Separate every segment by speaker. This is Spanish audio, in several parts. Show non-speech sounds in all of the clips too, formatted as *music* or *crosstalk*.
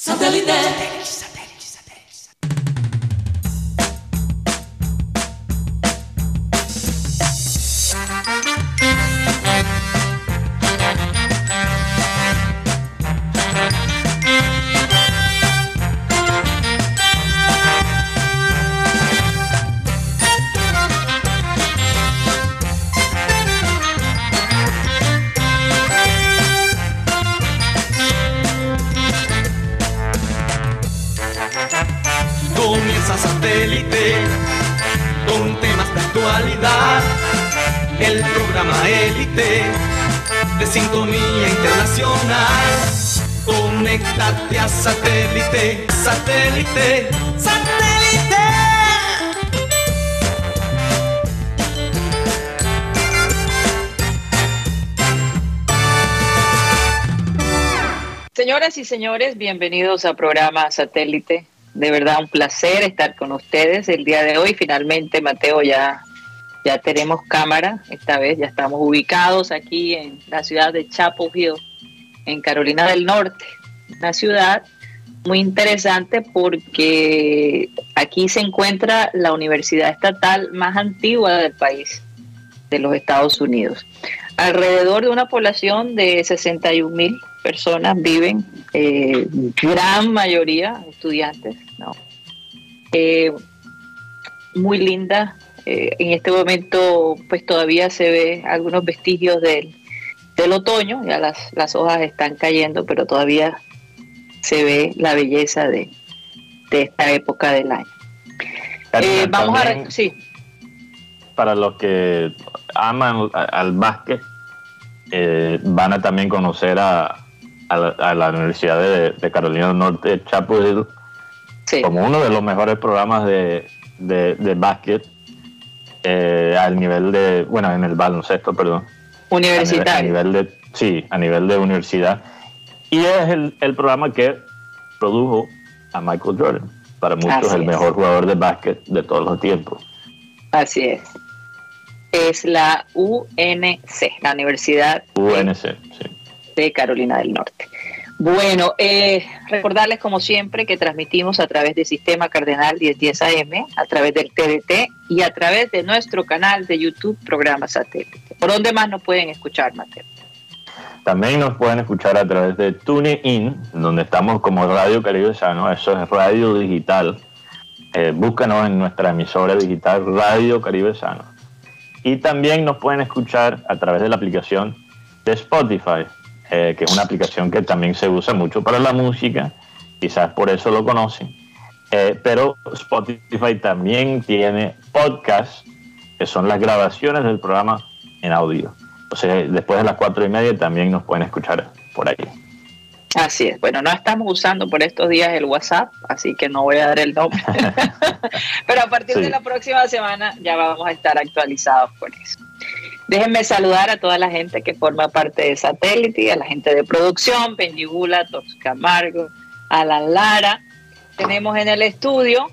Speaker 1: Satellite. Señores, bienvenidos a programa Satélite. De verdad un placer estar con ustedes el día de hoy. Finalmente, Mateo, ya, ya tenemos cámara. Esta vez ya estamos ubicados aquí en la ciudad de Chapel Hill, en Carolina del Norte. Una ciudad muy interesante porque aquí se encuentra la universidad estatal más antigua del país, de los Estados Unidos. Alrededor de una población de 61 mil personas viven, eh, gran mayoría estudiantes, ¿no? Eh, muy linda. eh, en este momento, pues todavía se ve algunos vestigios del, del otoño, ya las, las hojas están cayendo, pero todavía se ve la belleza de, de esta época del año.
Speaker 2: Karina,
Speaker 1: Eh, vamos a... Sí,
Speaker 2: Para los que aman a- al básquet, eh, van a también conocer a, a la, a la Universidad de, de Carolina del Norte, Chapel Hill,
Speaker 1: sí.
Speaker 2: como uno de los mejores programas de, de, de básquet eh, al nivel de, bueno, en el baloncesto, perdón. A
Speaker 1: Universitario.
Speaker 2: nivel, a nivel de, sí, a nivel de universidad. Y es el, el programa que produjo a Michael Jordan. Para muchos
Speaker 1: Así
Speaker 2: el
Speaker 1: es.
Speaker 2: mejor jugador de básquet de todos los tiempos.
Speaker 1: Así es. Es la UNC, la Universidad
Speaker 2: UNC, sí.
Speaker 1: De Carolina del Norte. Bueno, eh, recordarles como siempre que transmitimos a través del Sistema Cardenal 1010 AM, a través del TDT y a través de nuestro canal de YouTube Programa Satélite. ¿Por dónde más nos pueden escuchar, Mateo?
Speaker 2: También nos pueden escuchar a través de TuneIn, donde estamos como Radio Caribe Sano, eso es radio digital. Eh, búscanos en nuestra emisora digital Radio Caribe Sano. Y también nos pueden escuchar a través de la aplicación de Spotify, eh, que es una aplicación que también se usa mucho para la música, quizás por eso lo conocen. Eh, pero Spotify también tiene podcasts, que son las grabaciones del programa en audio. Sea, después de las cuatro y media también nos pueden escuchar por ahí.
Speaker 1: Así es. Bueno, no estamos usando por estos días el WhatsApp, así que no voy a dar el nombre. *laughs* *laughs* Pero a partir
Speaker 2: Sí.
Speaker 1: de la próxima semana ya vamos a estar actualizados con eso. Déjenme saludar a toda la gente que forma parte de Satélite, a la gente de producción, Peñigula, Tox Camargo, Alan Lara. Tenemos en el estudio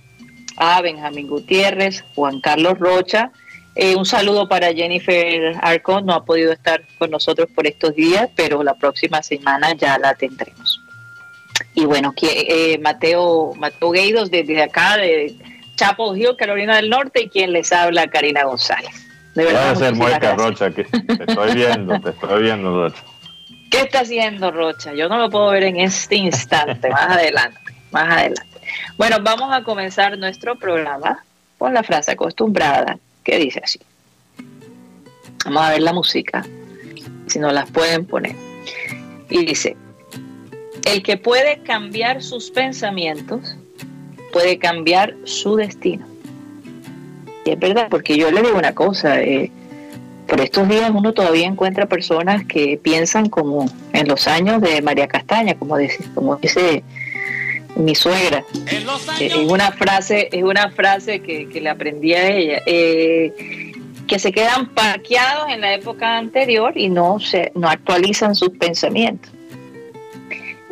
Speaker 1: a Benjamín Gutiérrez, Juan Carlos Rocha. Eh, un saludo para Jennifer Arcon, no ha podido estar con nosotros por estos días, pero la próxima semana ya la tendremos. Y bueno, eh, Mateo, Mateo Gueidos desde acá de Chapel Hill, Carolina del Norte, y quien les habla, Karina González. De
Speaker 2: Voy
Speaker 1: verdad,
Speaker 2: a hacer mueca,
Speaker 1: gracias.
Speaker 2: Rocha, que te estoy viendo, te estoy viendo, Rocha.
Speaker 1: ¿Qué está haciendo Rocha? Yo no lo puedo ver en este instante, más adelante, más adelante. Bueno, vamos a comenzar nuestro programa con la frase acostumbrada que dice así. Vamos a ver la música, si nos las pueden poner. Y dice, el que puede cambiar sus pensamientos puede cambiar su destino. Y es verdad, porque yo le digo una cosa, eh, por estos días uno todavía encuentra personas que piensan como en los años de María Castaña, como dice, como dice mi suegra. Eh, Es una frase, es una frase que, que le aprendí a ella, eh, que se quedan parqueados en la época anterior y no se no actualizan sus pensamientos.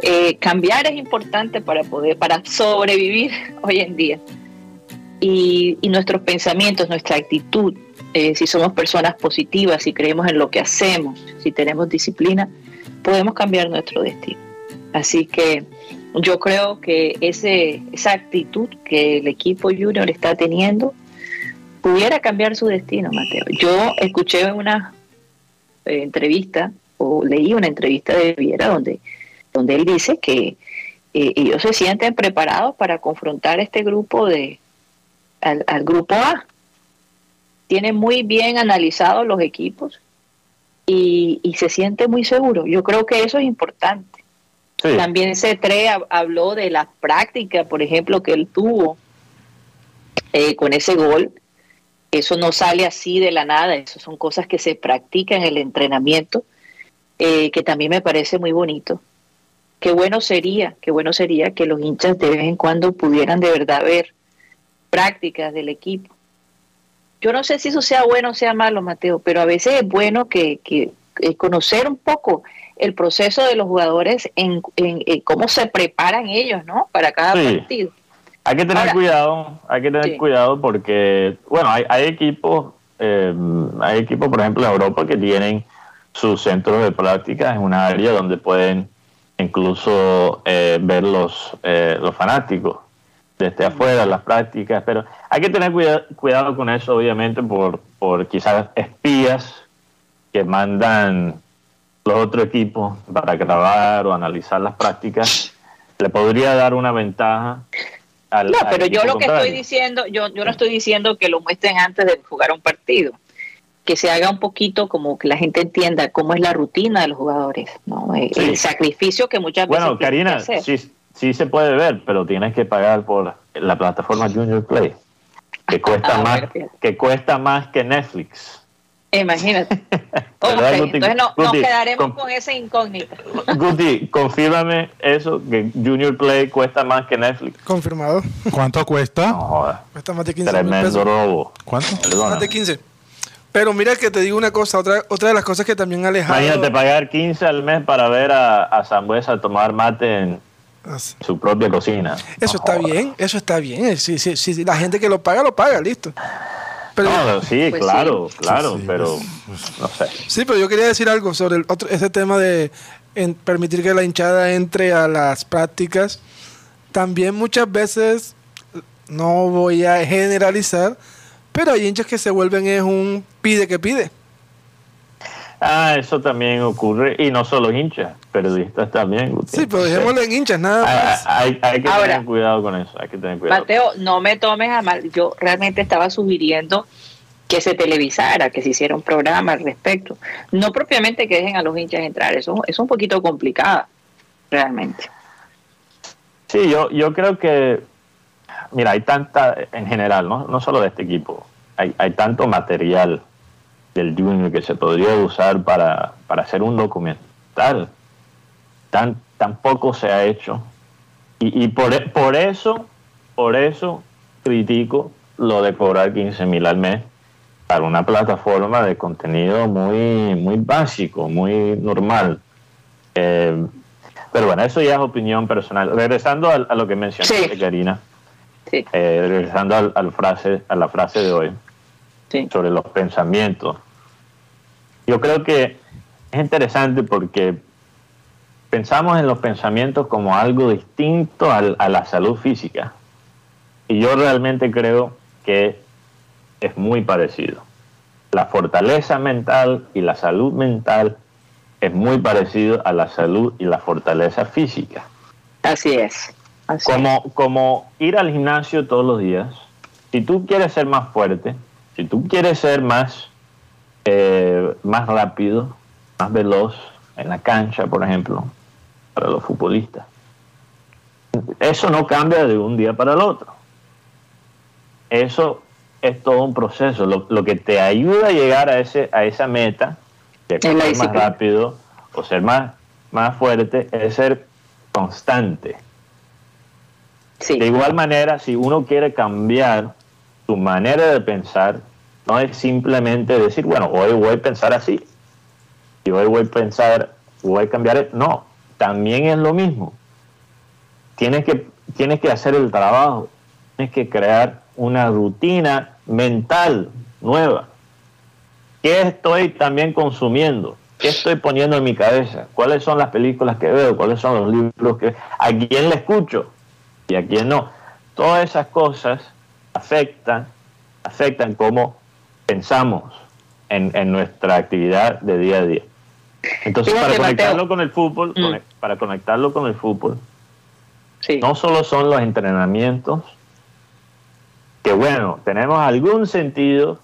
Speaker 1: Eh, cambiar es importante para poder, para sobrevivir *laughs* hoy en día. Y, y nuestros pensamientos, nuestra actitud, eh, si somos personas positivas, si creemos en lo que hacemos, si tenemos disciplina, podemos cambiar nuestro destino. Así que yo creo que ese, esa actitud que el equipo junior está teniendo pudiera cambiar su destino, Mateo. Yo escuché una eh, entrevista o leí una entrevista de Viera donde, donde él dice que eh, ellos se sienten preparados para confrontar este grupo de al, grupo A. Tienen muy bien analizados los equipos y, y se siente muy seguro. Yo creo que eso es importante también C3 habló de la práctica, por ejemplo, que él tuvo eh, con ese gol. Eso no sale así de la nada, eso son cosas que se practican en el entrenamiento, eh, que también me parece muy bonito. Qué bueno sería, qué bueno sería que los hinchas de vez en cuando pudieran de verdad ver prácticas del equipo. Yo no sé si eso sea bueno o sea malo, Mateo, pero a veces es bueno que, que conocer un poco el proceso de los jugadores en, cómo se preparan ellos, ¿no? Para cada partido.
Speaker 2: Hay que tener cuidado, hay que tener cuidado porque, bueno, hay, hay equipos, eh, hay equipos, por ejemplo, en Europa que tienen sus centros de práctica en una área donde pueden incluso eh, ver los, eh, los fanáticos desde afuera, las prácticas, pero hay que tener cuidado, cuidado con eso, obviamente, por, por quizás espías que mandan los otros equipos para grabar o analizar las prácticas, le podría dar una ventaja
Speaker 1: al. No, pero yo lo que estoy diciendo, yo, yo no estoy diciendo que lo muestren antes de jugar un partido, que se haga un poquito como que la gente entienda cómo es la rutina de los jugadores, ¿no? Eh, el, sacrificio que muchas
Speaker 2: veces. Bueno, Karina, sí, sí se puede ver, pero tienes que pagar por la plataforma Junior Play, que cuesta ah, más, que cuesta más que Netflix.
Speaker 1: Imagínate. *laughs* entonces nos quedaremos con, esa incógnita.
Speaker 2: Guti, confírmame eso, que Junior Play cuesta más que Netflix.
Speaker 3: Confirmado. ¿Cuánto cuesta? *laughs*
Speaker 2: Cuesta más de 15 Tremendo robo.
Speaker 3: ¿Cuánto? Más de 15. Pero mira que te digo una cosa, otra, otra de las cosas que también ha alejado...
Speaker 2: Imagínate pagar 15 al mes para ver a, a Zambuesa tomar mate en su propia cocina.
Speaker 3: Eso está bien, eso está bien. Si, si, si, la gente que lo paga, lo paga, listo
Speaker 2: sí, pues claro, claro, pero no sé.
Speaker 3: Sí, pero yo quería decir algo sobre el otro, ese tema de permitir que la hinchada entre a las prácticas. También muchas veces, no voy a generalizar, pero hay hinchas que se vuelven es un pide que pide.
Speaker 2: Ah, eso también ocurre, y no solo hinchas, periodistas también.
Speaker 3: Sí, pero dejémoslo en hinchas, nada
Speaker 2: más. Hay, que tener cuidado con eso, hay que tener cuidado.
Speaker 1: Mateo, no me tomes a mal, yo realmente estaba sugiriendo que se televisara, que se hiciera un programa al respecto. No propiamente que dejen a los hinchas entrar, eso, es un poquito complicado, realmente.
Speaker 2: Sí, yo, yo creo que, mira, hay tanta, en general, no, no solo de este equipo, hay, hay tanto material del Junior que se podría usar para, hacer un documental. Tan, tampoco se ha hecho. Y, y por, por eso, por eso critico lo de cobrar 15 mil al mes para una plataforma de contenido muy, muy básico, muy normal. Eh, pero bueno, eso ya es opinión personal. Regresando a, lo que mencionaste, Karina, eh, regresando al, frase, a la frase de hoy, sobre los pensamientos. Yo creo que es interesante porque pensamos en los pensamientos como algo distinto a la salud física. Y yo realmente creo que es muy parecido. La fortaleza mental y la salud mental es muy parecido a la salud y la fortaleza física.
Speaker 1: Así es.
Speaker 2: como, como ir al gimnasio todos los días, si tú quieres ser más fuerte, si tú quieres ser más, eh, más rápido, más veloz en la cancha, por ejemplo, para los futbolistas, eso no cambia de un día para el otro. Eso es todo un proceso. Lo, que te ayuda a llegar a, ese, a esa meta, de ser más rápido o ser más, más fuerte, es ser constante. De igual manera, si uno quiere cambiar su manera de pensar, no es simplemente decir, bueno, hoy voy a pensar así, y hoy voy a pensar, voy a cambiar. No, también es lo mismo. Tienes que, tienes que hacer el trabajo, tienes que crear una rutina mental nueva. ¿Qué estoy también consumiendo? ¿Qué estoy poniendo en mi cabeza? ¿Cuáles son las películas que veo? ¿Cuáles son los libros que... ¿A quién le escucho? Y a quién no. Todas esas cosas afectan, afectan cómo pensamos en, en nuestra actividad de día a día. Entonces,
Speaker 1: Fíjate,
Speaker 2: para conectarlo
Speaker 1: Mateo.
Speaker 2: con el fútbol,
Speaker 1: Mm.
Speaker 2: para conectarlo con el fútbol,
Speaker 1: Sí.
Speaker 2: no solo son los entrenamientos, que bueno, tenemos algún sentido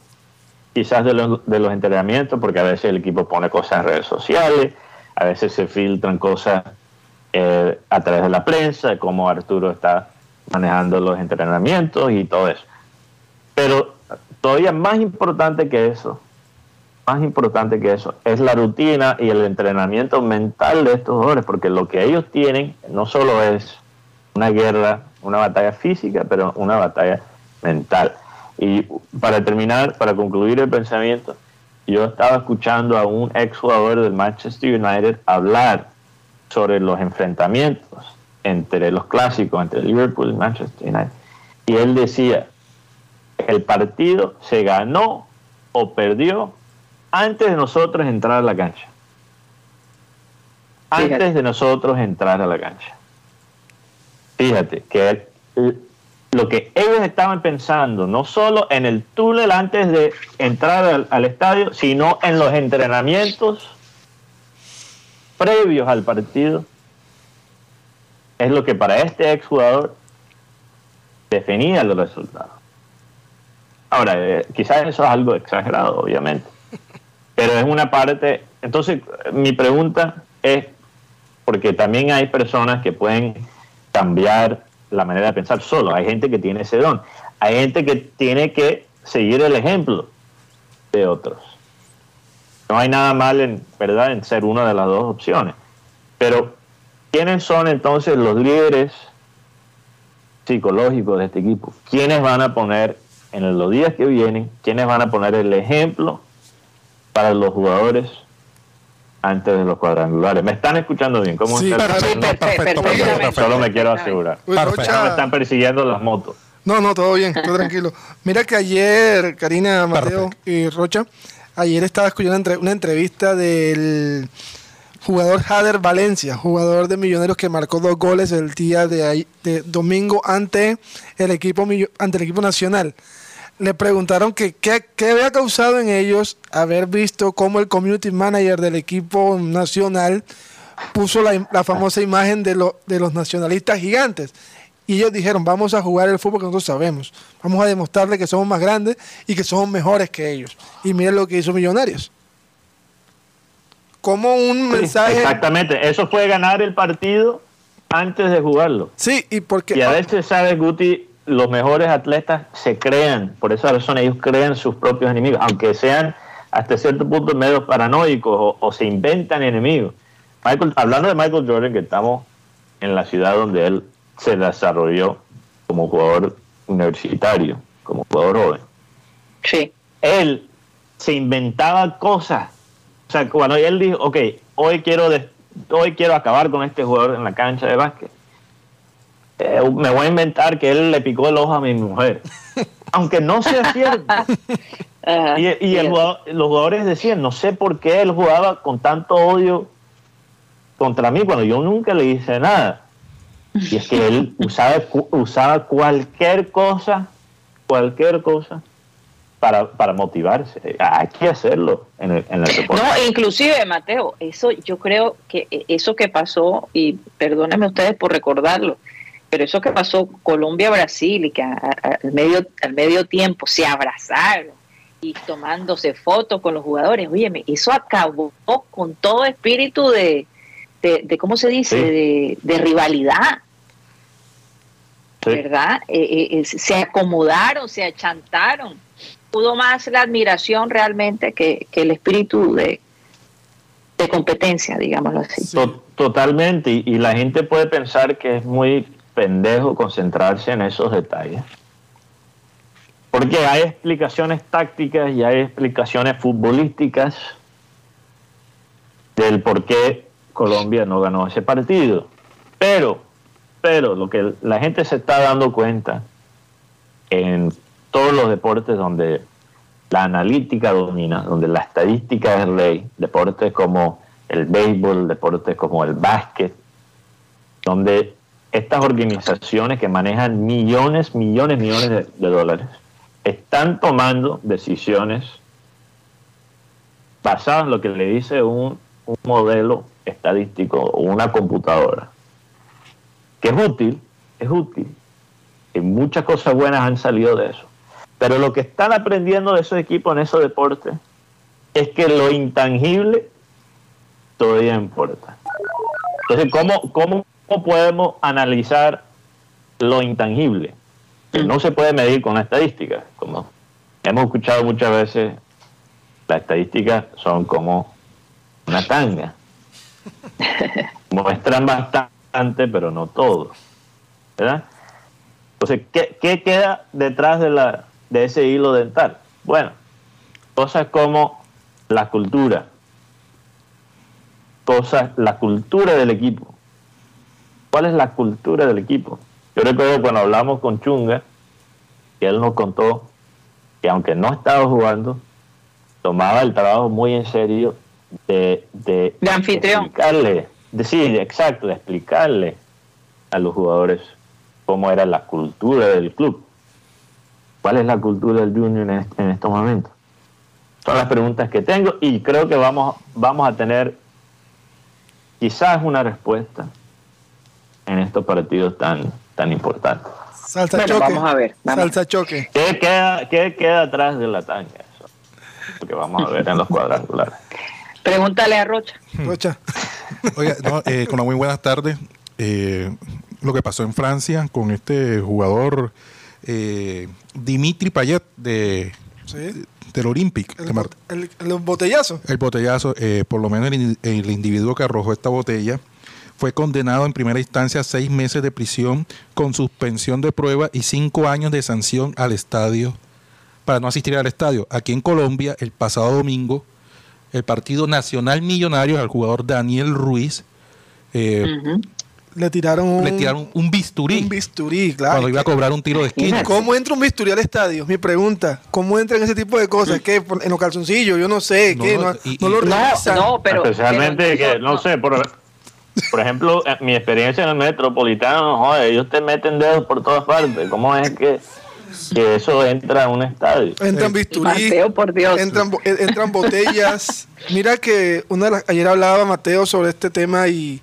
Speaker 2: quizás de los, de los entrenamientos, porque a veces el equipo pone cosas en redes sociales, a veces se filtran cosas eh, a través de la prensa, de cómo Arturo está manejando los entrenamientos y todo eso. Pero todavía más importante que eso, más importante que eso, es la rutina y el entrenamiento mental de estos jugadores, porque lo que ellos tienen no solo es una guerra, una batalla física, pero una batalla mental. Y para terminar, para concluir el pensamiento, yo estaba escuchando a un exjugador del Manchester United hablar sobre los enfrentamientos entre los clásicos, entre Liverpool y Manchester United. Y él decía, el partido se ganó o perdió antes de nosotros entrar a la cancha. Antes
Speaker 1: Fíjate.
Speaker 2: de nosotros entrar a la cancha. Fíjate que lo que ellos estaban pensando, no solo en el túnel antes de entrar al, al estadio, sino en los entrenamientos previos al partido, es lo que para este exjugador definía los resultados. Ahora, eh, quizás eso es algo exagerado, obviamente, pero es una parte. Entonces, mi pregunta es, porque también hay personas que pueden cambiar la manera de pensar solo, hay gente que tiene ese don, hay gente que tiene que seguir el ejemplo de otros. No hay nada mal en, ¿verdad?, en ser una de las dos opciones. Pero, ¿quiénes son entonces los líderes psicológicos de este equipo? ¿Quiénes van a poner en los días que vienen, quiénes van a poner el ejemplo para los jugadores antes de los cuadrangulares? ¿Me están escuchando bien? ¿Cómo
Speaker 3: Sí,
Speaker 2: está el
Speaker 3: perfecto,
Speaker 1: perfecto,
Speaker 3: perfecto.
Speaker 2: Solo me quiero asegurar.
Speaker 3: Uy,
Speaker 2: No me están persiguiendo las motos.
Speaker 3: No, no, todo bien, todo tranquilo. Mira que ayer, Karina, Mateo y Rocha, ayer estaba escuchando entre- una entrevista del jugador Jader Valencia, jugador de Millonarios que marcó dos goles el día de, de domingo ante el equipo ante el equipo nacional. Le preguntaron que qué había causado en ellos haber visto cómo el community manager del equipo nacional puso la, la famosa imagen de, lo- de los nacionalistas gigantes. Y ellos dijeron, vamos a jugar el fútbol que nosotros sabemos. Vamos a demostrarle que somos más grandes y que somos mejores que ellos. Y miren lo que hizo Millonarios. Como un
Speaker 2: Sí,
Speaker 3: mensaje...
Speaker 2: Exactamente, eso fue ganar el partido antes de jugarlo.
Speaker 3: Sí, y porque...
Speaker 2: Y a veces, ¿sabes, Guti? Los mejores atletas se crean, por esa razón ellos crean sus propios enemigos, aunque sean hasta cierto punto medio paranoicos o, o se inventan enemigos. Michael, hablando de Michael Jordan, que estamos en la ciudad donde él se desarrolló como jugador universitario, como jugador joven,
Speaker 1: Sí.
Speaker 2: él se inventaba cosas. O sea, cuando él dijo, ok, hoy quiero, hoy quiero acabar con este jugador en la cancha de básquet, eh, me voy a inventar que él le picó el ojo a mi mujer. *laughs* Aunque no sea cierto.
Speaker 1: Ajá,
Speaker 2: Y, y el jugador- los jugadores decían, no sé por qué él jugaba con tanto odio contra mí cuando yo nunca le hice nada. Y es que él *laughs* usaba, usaba cualquier cosa, cualquier cosa para, para motivarse. Hay que hacerlo en el, en el deporte.
Speaker 1: No, inclusive, Mateo, eso yo creo que eh, eso que pasó, y perdónenme ustedes por recordarlo, pero eso que pasó Colombia-Brasil y que a- a- al, medio, al medio tiempo se abrazaron y tomándose fotos con los jugadores, óyeme, eso acabó con todo espíritu de, de, de ¿cómo se dice?,
Speaker 2: Sí.
Speaker 1: de, de rivalidad,
Speaker 2: Sí.
Speaker 1: ¿verdad? Eh, eh, eh, se acomodaron, se achantaron. Pudo más la admiración realmente que, que el espíritu de, de competencia, digámoslo así.
Speaker 2: To- Totalmente, y, y la gente puede pensar que es muy pendejo concentrarse en esos detalles. Porque hay explicaciones tácticas y hay explicaciones futbolísticas del por qué Colombia no ganó ese partido. Pero, pero lo que la gente se está dando cuenta en todos los deportes donde la analítica domina, donde la estadística es rey, deportes como el béisbol, deportes como el básquet, donde estas organizaciones que manejan millones, millones, millones de, dólares, están tomando decisiones basadas en lo que le dice un, un modelo estadístico o una computadora, que es útil, es útil, y muchas cosas buenas han salido de eso. Pero lo que están aprendiendo de esos equipos en esos deportes es que lo intangible todavía importa. Entonces, ¿cómo, cómo podemos analizar lo intangible? Que no se puede medir con la estadística. Como hemos escuchado muchas veces, las estadísticas son como una tanga. *laughs* Muestran bastante, pero no todo. ¿Verdad? Entonces, ¿qué, qué queda detrás de, la, de ese hilo dental? Bueno, cosas como la cultura, cosas, la cultura del equipo. ¿Cuál es la cultura del equipo? Yo recuerdo cuando hablamos con Chunga, que él nos contó que aunque no estaba jugando, tomaba el trabajo muy en serio de, de,
Speaker 1: De anfitrión.
Speaker 2: explicarle, de, sí, exacto, de explicarle a los jugadores cómo era la cultura del club. ¿Cuál es la cultura del Junior en estos momentos? Son las preguntas que tengo y creo que vamos, vamos a tener quizás una respuesta en estos partidos tan, tan importantes.
Speaker 3: Salsa
Speaker 1: Bueno,
Speaker 3: choque.
Speaker 1: vamos a ver, vamos.
Speaker 3: Salsa choque.
Speaker 2: ¿Qué queda, qué queda atrás de la tanga? Eso, lo que vamos a ver en los *laughs* cuadrangulares.
Speaker 1: Pregúntale a Rocha.
Speaker 3: Rocha.
Speaker 4: Oiga, no, eh, con una muy buenas tardes. Eh, lo que pasó en Francia con este jugador eh, Dimitri Payet de,
Speaker 3: Sí.
Speaker 4: del Olympique.
Speaker 3: El, el, el botellazo.
Speaker 4: el botellazo, eh, por lo menos el, el individuo que arrojó esta botella, fue condenado en primera instancia a seis meses de prisión con suspensión de prueba y cinco años de sanción al estadio para no asistir al estadio. Aquí en Colombia, el pasado domingo, el Partido Nacional Millonario al jugador Daniel Ruiz eh.
Speaker 3: Le tiraron un,
Speaker 4: le tiraron un bisturí
Speaker 3: un bisturí, claro.
Speaker 4: cuando iba a cobrar un tiro de esquina.
Speaker 3: ¿Cómo entra un bisturí al estadio? Mi pregunta. ¿Cómo entran ese tipo de cosas? ¿Qué? ¿En los calzoncillos? Yo no sé.
Speaker 4: No,
Speaker 3: ¿Qué? No,
Speaker 4: y-
Speaker 3: no lo
Speaker 4: y-
Speaker 1: No,
Speaker 3: revisan.
Speaker 1: no, pero.
Speaker 2: Especialmente
Speaker 1: pero-
Speaker 2: que, no, sé, por, por ejemplo, en mi experiencia en el metropolitano, joder, ellos te meten dedos por todas partes. ¿Cómo es que, que eso entra a un estadio?
Speaker 3: Entran bisturí.
Speaker 1: Mateo, por Dios.
Speaker 3: Entran, eh, entran botellas. Mira que una de las- ayer hablaba Mateo sobre este tema y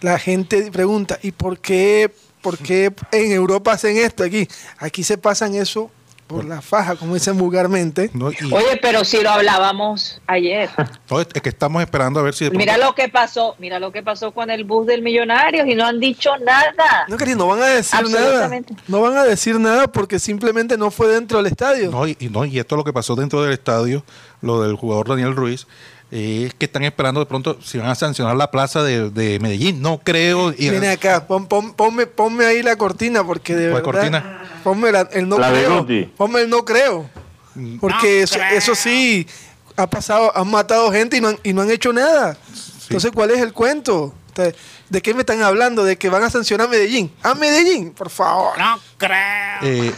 Speaker 3: la gente pregunta, ¿y por qué, por qué en Europa hacen esto aquí? Aquí se pasan eso por la faja, como dicen vulgarmente.
Speaker 4: ¿no? Y-
Speaker 1: Oye, pero si lo hablábamos ayer.
Speaker 4: no, es que estamos esperando a ver si de pronto-
Speaker 1: Mira lo que pasó, mira lo que pasó con el bus del millonario y no han dicho nada.
Speaker 3: No, Cari, no van a decir nada.
Speaker 1: Absolutamente.
Speaker 3: No van a decir nada porque simplemente no fue dentro del estadio.
Speaker 4: No, y, y no, y esto es lo que pasó dentro del estadio, lo del jugador Daniel Ruiz, eh, es que están esperando de pronto si van a sancionar la plaza de, de Medellín. No creo. Y,
Speaker 3: Viene acá, pon- pon- ponme, ponme ahí la cortina porque de
Speaker 4: ¿Cuál
Speaker 3: verdad.
Speaker 4: cortina?
Speaker 3: Ponme la- el no
Speaker 2: La de
Speaker 3: creo.
Speaker 2: Guti.
Speaker 3: Ponme el no creo. Porque eso, eso sí ha pasado, han matado gente y no han, y no han hecho nada. Entonces, ¿cuál es el cuento? ¿De qué me están hablando? ¿De que van a sancionar a Medellín? ¡A Medellín! Por favor.
Speaker 4: eh,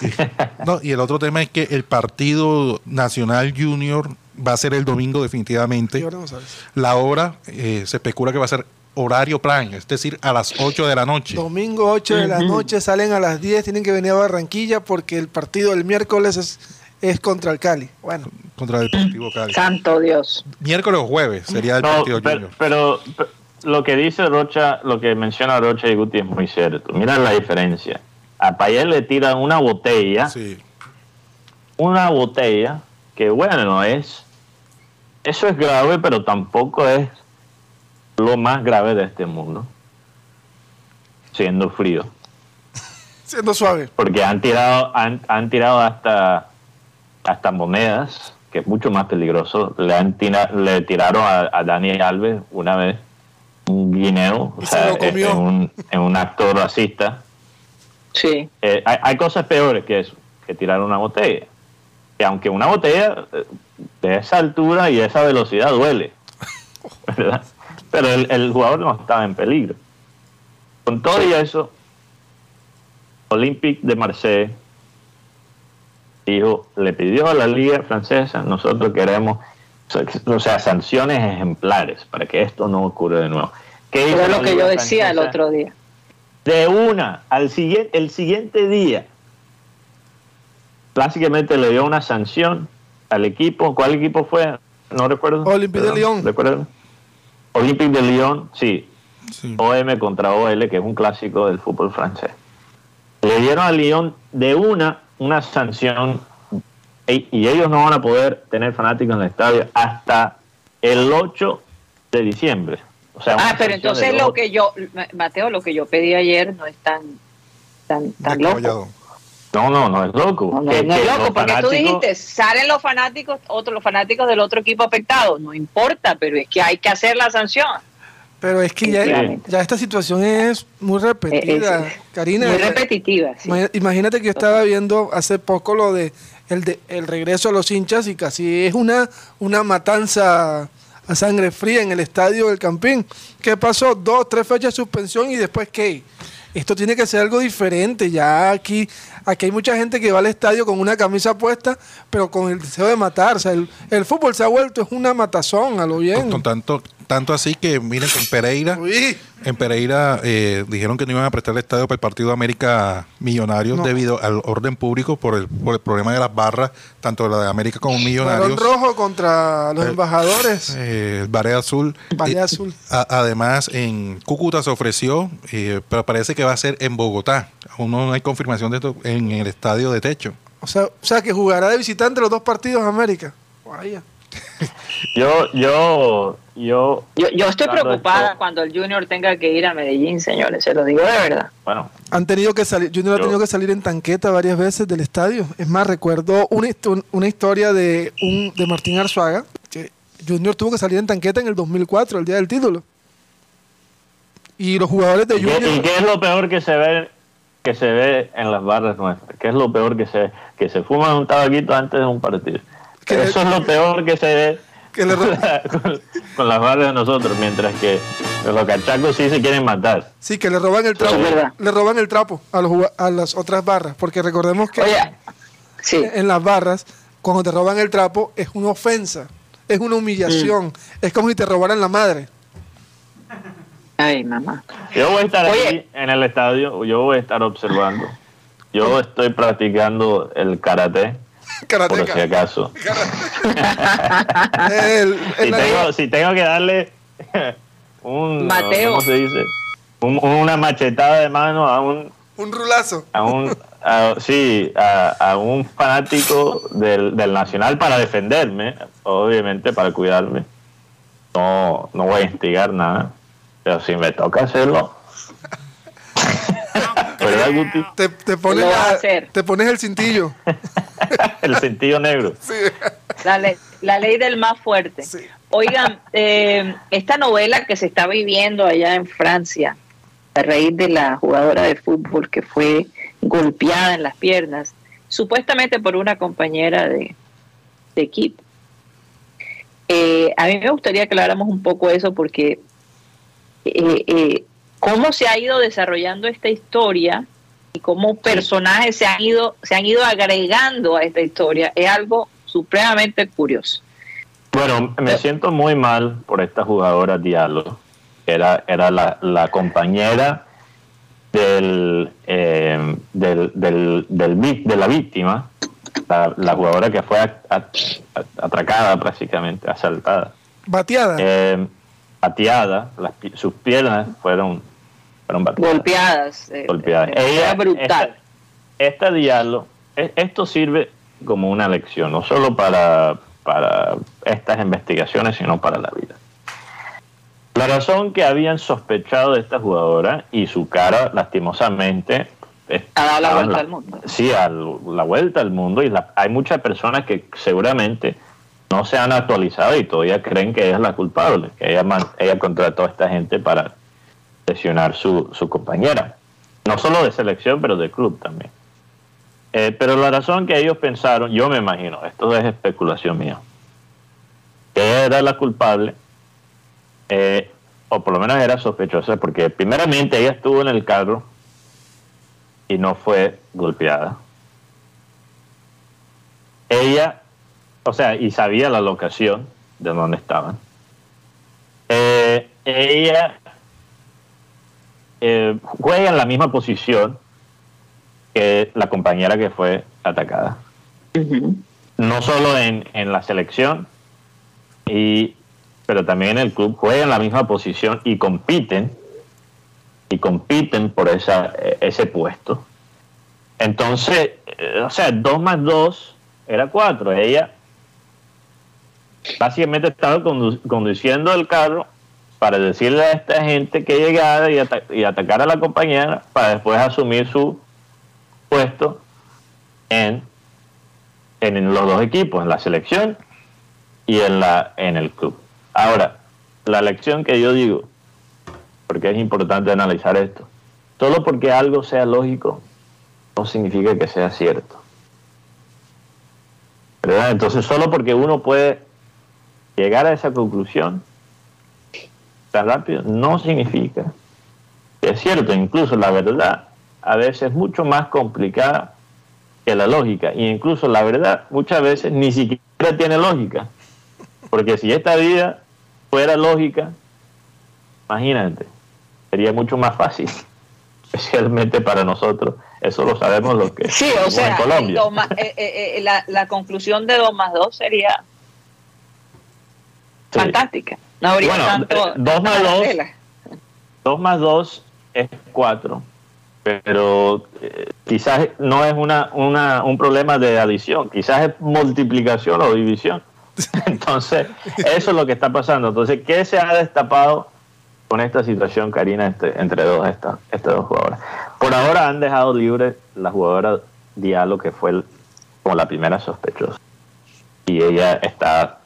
Speaker 4: no, y el otro tema es que el Partido Nacional Junior va a ser el domingo definitivamente.
Speaker 3: No sabes.
Speaker 4: La hora eh, se especula que va a ser horario prime, es decir, a las 8 de la noche.
Speaker 3: Domingo 8 de la noche, salen a las 10, tienen que venir a Barranquilla porque el partido del miércoles es, es contra el Cali. Bueno,
Speaker 4: Contra el Deportivo Cali.
Speaker 1: Santo Dios.
Speaker 4: Miércoles o jueves sería el
Speaker 2: No,
Speaker 4: partido Junior.
Speaker 2: pero, pero lo que dice Rocha, lo que menciona Rocha y Guti es muy cierto. Mira la diferencia. A Payet le tiran una botella,
Speaker 4: Sí.
Speaker 2: una botella que bueno es, eso es grave, pero tampoco es lo más grave de este mundo. Siendo frío. *laughs*
Speaker 3: siendo suave.
Speaker 2: porque han tirado han, han tirado hasta hasta monedas que es mucho más peligroso le han tira- le tiraron a, a Dani Alves una vez un guineo o
Speaker 3: Y se comió.
Speaker 2: en un, en un acto racista
Speaker 1: Sí.
Speaker 2: Eh, hay, hay cosas peores que eso que tirar una botella que aunque una botella eh, de esa altura y esa velocidad duele *laughs* ¿verdad? Pero el, el jugador no estaba en peligro con todo y eso Olympique de Marseille dijo, le pidió a la liga francesa, nosotros queremos, o sea, sanciones ejemplares para que esto no ocurra de nuevo.
Speaker 1: ¿Qué es lo que yo decía el otro día.
Speaker 2: De una, al siguiente, el siguiente día, básicamente le dio una sanción al equipo. ¿Cuál equipo fue? No recuerdo.
Speaker 3: Olympique de Lyon.
Speaker 2: ¿Recuerdan? Olympique de Lyon, sí. OM contra OL, que es un clásico del fútbol francés. Le dieron a Lyon de una una sanción y ellos no van a poder tener fanáticos en el estadio hasta el 8 de diciembre. O sea,
Speaker 1: ah, pero entonces lo que yo, Mateo, lo que yo pedí ayer no es tan, tan, tan loco.
Speaker 2: No, no, no es loco.
Speaker 1: No, es loco, porque tú dijiste, salen los fanáticos, otros los fanáticos del otro equipo afectado. No importa, pero es que hay que hacer la sanción.
Speaker 3: Pero es que ya, esta situación es muy repetida, Karina.
Speaker 1: Muy repetitiva.
Speaker 3: Imagínate que yo estaba viendo hace poco lo de el, de, el regreso a los hinchas y casi es una, una matanza a sangre fría en el estadio del Campín. ¿Qué pasó? Dos, tres fechas de suspensión y después qué? Esto tiene que ser algo diferente. Ya aquí, aquí hay mucha gente que va al estadio con una camisa puesta, pero con el deseo de matarse. El, el fútbol se ha vuelto es una matazón a lo bien.
Speaker 4: Con tanto, tanto así que, miren, en Pereira, en Pereira eh, dijeron que no iban a prestar el estadio para el partido de América Millonarios debido al orden público por el, por el problema de las barras, tanto la de América como Millonarios.
Speaker 3: rojo contra los eh, embajadores.
Speaker 4: Eh, el Baré Azul.
Speaker 3: Azul.
Speaker 4: además, en Cúcuta se ofreció, pero parece que va a ser en Bogotá. Aún no hay confirmación de esto en el estadio de techo.
Speaker 3: O sea, o sea que jugará de visitante los dos partidos América. Vaya.
Speaker 2: yo, yo, yo,
Speaker 1: yo, estoy preocupada cuando el Junior tenga que ir a Medellín, señores, se lo digo de verdad.
Speaker 2: Bueno,
Speaker 3: han tenido que salir, Junior ha tenido que salir en tanqueta varias veces del estadio. Es más, recuerdo una, una historia de un de Martín Arzuaga que Junior tuvo que salir en tanqueta en el 2004, el día del título. Y los jugadores de Junior.
Speaker 2: ¿Y qué es lo peor que se ve que se ve en las barras nuestras? ¿Qué es lo peor que se ve? Que se fuman un tabaquito antes de un partido. Eso es lo peor que se ve *laughs* con, las barras de nosotros, mientras que los cachacos sí se quieren matar.
Speaker 3: Sí, que le roban el trapo, le roban el trapo a, los, a las otras barras, porque recordemos que en las barras, cuando te roban el trapo, es una ofensa, es una humillación, mm. es como si te robaran la madre.
Speaker 1: Ay, mamá.
Speaker 2: Yo voy a estar aquí en el estadio, yo voy a estar observando. Yo estoy practicando el karate por si acaso. *laughs* si, tengo, que darle *laughs* un.
Speaker 1: Mateo.
Speaker 2: ¿Cómo se dice? una machetada de mano a un.
Speaker 3: Un rulazo.
Speaker 2: A un. sí, a, un fanático del, del Nacional para defenderme, obviamente para cuidarme. No, no voy a instigar nada. Pero si me toca hacerlo,
Speaker 3: te, te, pones te pones el cintillo. *laughs*
Speaker 2: el cintillo negro. *laughs*
Speaker 1: La, ley, del más fuerte. Oigan, eh, esta novela que se está viviendo allá en Francia, a raíz de la jugadora de fútbol que fue golpeada en las piernas, supuestamente por una compañera de, equipo. Eh, a mí me gustaría que habláramos un poco eso porque eh, cómo se ha ido desarrollando esta historia y cómo personajes se han ido se han ido agregando a esta historia es algo supremamente curioso.
Speaker 2: Bueno, me siento muy mal por esta jugadora Diallo. Era, era la, compañera del, eh, del, del, de la víctima, la, jugadora que fue atracada prácticamente, asaltada.
Speaker 3: Bateada.
Speaker 2: Eh, bateada, sus piernas fueron
Speaker 1: golpeadas.
Speaker 2: Eh, golpeadas. Ella,
Speaker 1: brutal.
Speaker 2: Esta, diálogo, e, esto sirve como una lección, no solo para, para estas investigaciones, sino para la vida. La razón que habían sospechado de esta jugadora y su cara, lastimosamente,
Speaker 1: ha dado la vuelta al mundo.
Speaker 2: Sí, a la vuelta al mundo. Y hay muchas personas que seguramente no se han actualizado y todavía creen que ella es la culpable, que ella, ella contrató a esta gente para lesionar su, su compañera. No solo de selección, pero de club también. Eh, pero la razón que ellos pensaron, yo me imagino, esto es especulación mía, que ella era la culpable, eh, o por lo menos era sospechosa, porque primeramente ella estuvo en el carro y no fue golpeada. o sea, y sabía la locación de donde estaban. Eh, ella eh, juega en la misma posición que la compañera que fue atacada. No solo en, en la selección, y, pero también en el club, juega en la misma posición y compiten, y compiten por esa, ese puesto. Entonces, eh, o sea, dos más dos era cuatro. Ella básicamente estaba conduciendo el carro para decirle a esta gente que llegara y, y atacara a la compañera para después asumir su puesto en, en los dos equipos, en la selección y en, la, en el club. Ahora, la lección que yo digo, porque es importante analizar esto, solo porque algo sea lógico no significa que sea cierto. Entonces, solo porque uno puede llegar a esa conclusión tan rápido, no significa que es cierto. Incluso la verdad a veces es mucho más complicada que la lógica. Y incluso la verdad muchas veces ni siquiera tiene lógica. Porque si esta vida fuera lógica, imagínate, sería mucho más fácil, *laughs* especialmente para nosotros. Eso lo sabemos lo que
Speaker 1: sí, o sea, en Colombia. Eh, eh, eh, la, la, conclusión de 2 más 2 sería fantástica. No habría
Speaker 2: bueno,
Speaker 1: tanto.
Speaker 2: 2 más 2 2 más 2 es 4 pero eh, quizás no es una, una, un problema de adición, quizás es multiplicación o división. *laughs* Entonces, eso es lo que está pasando. Entonces, ¿qué se ha destapado con esta situación, Karina, entre, entre dos, estas, estas dos jugadoras? Por ahora han dejado libre la jugadora Diallo, que fue como la primera sospechosa. Y ella está,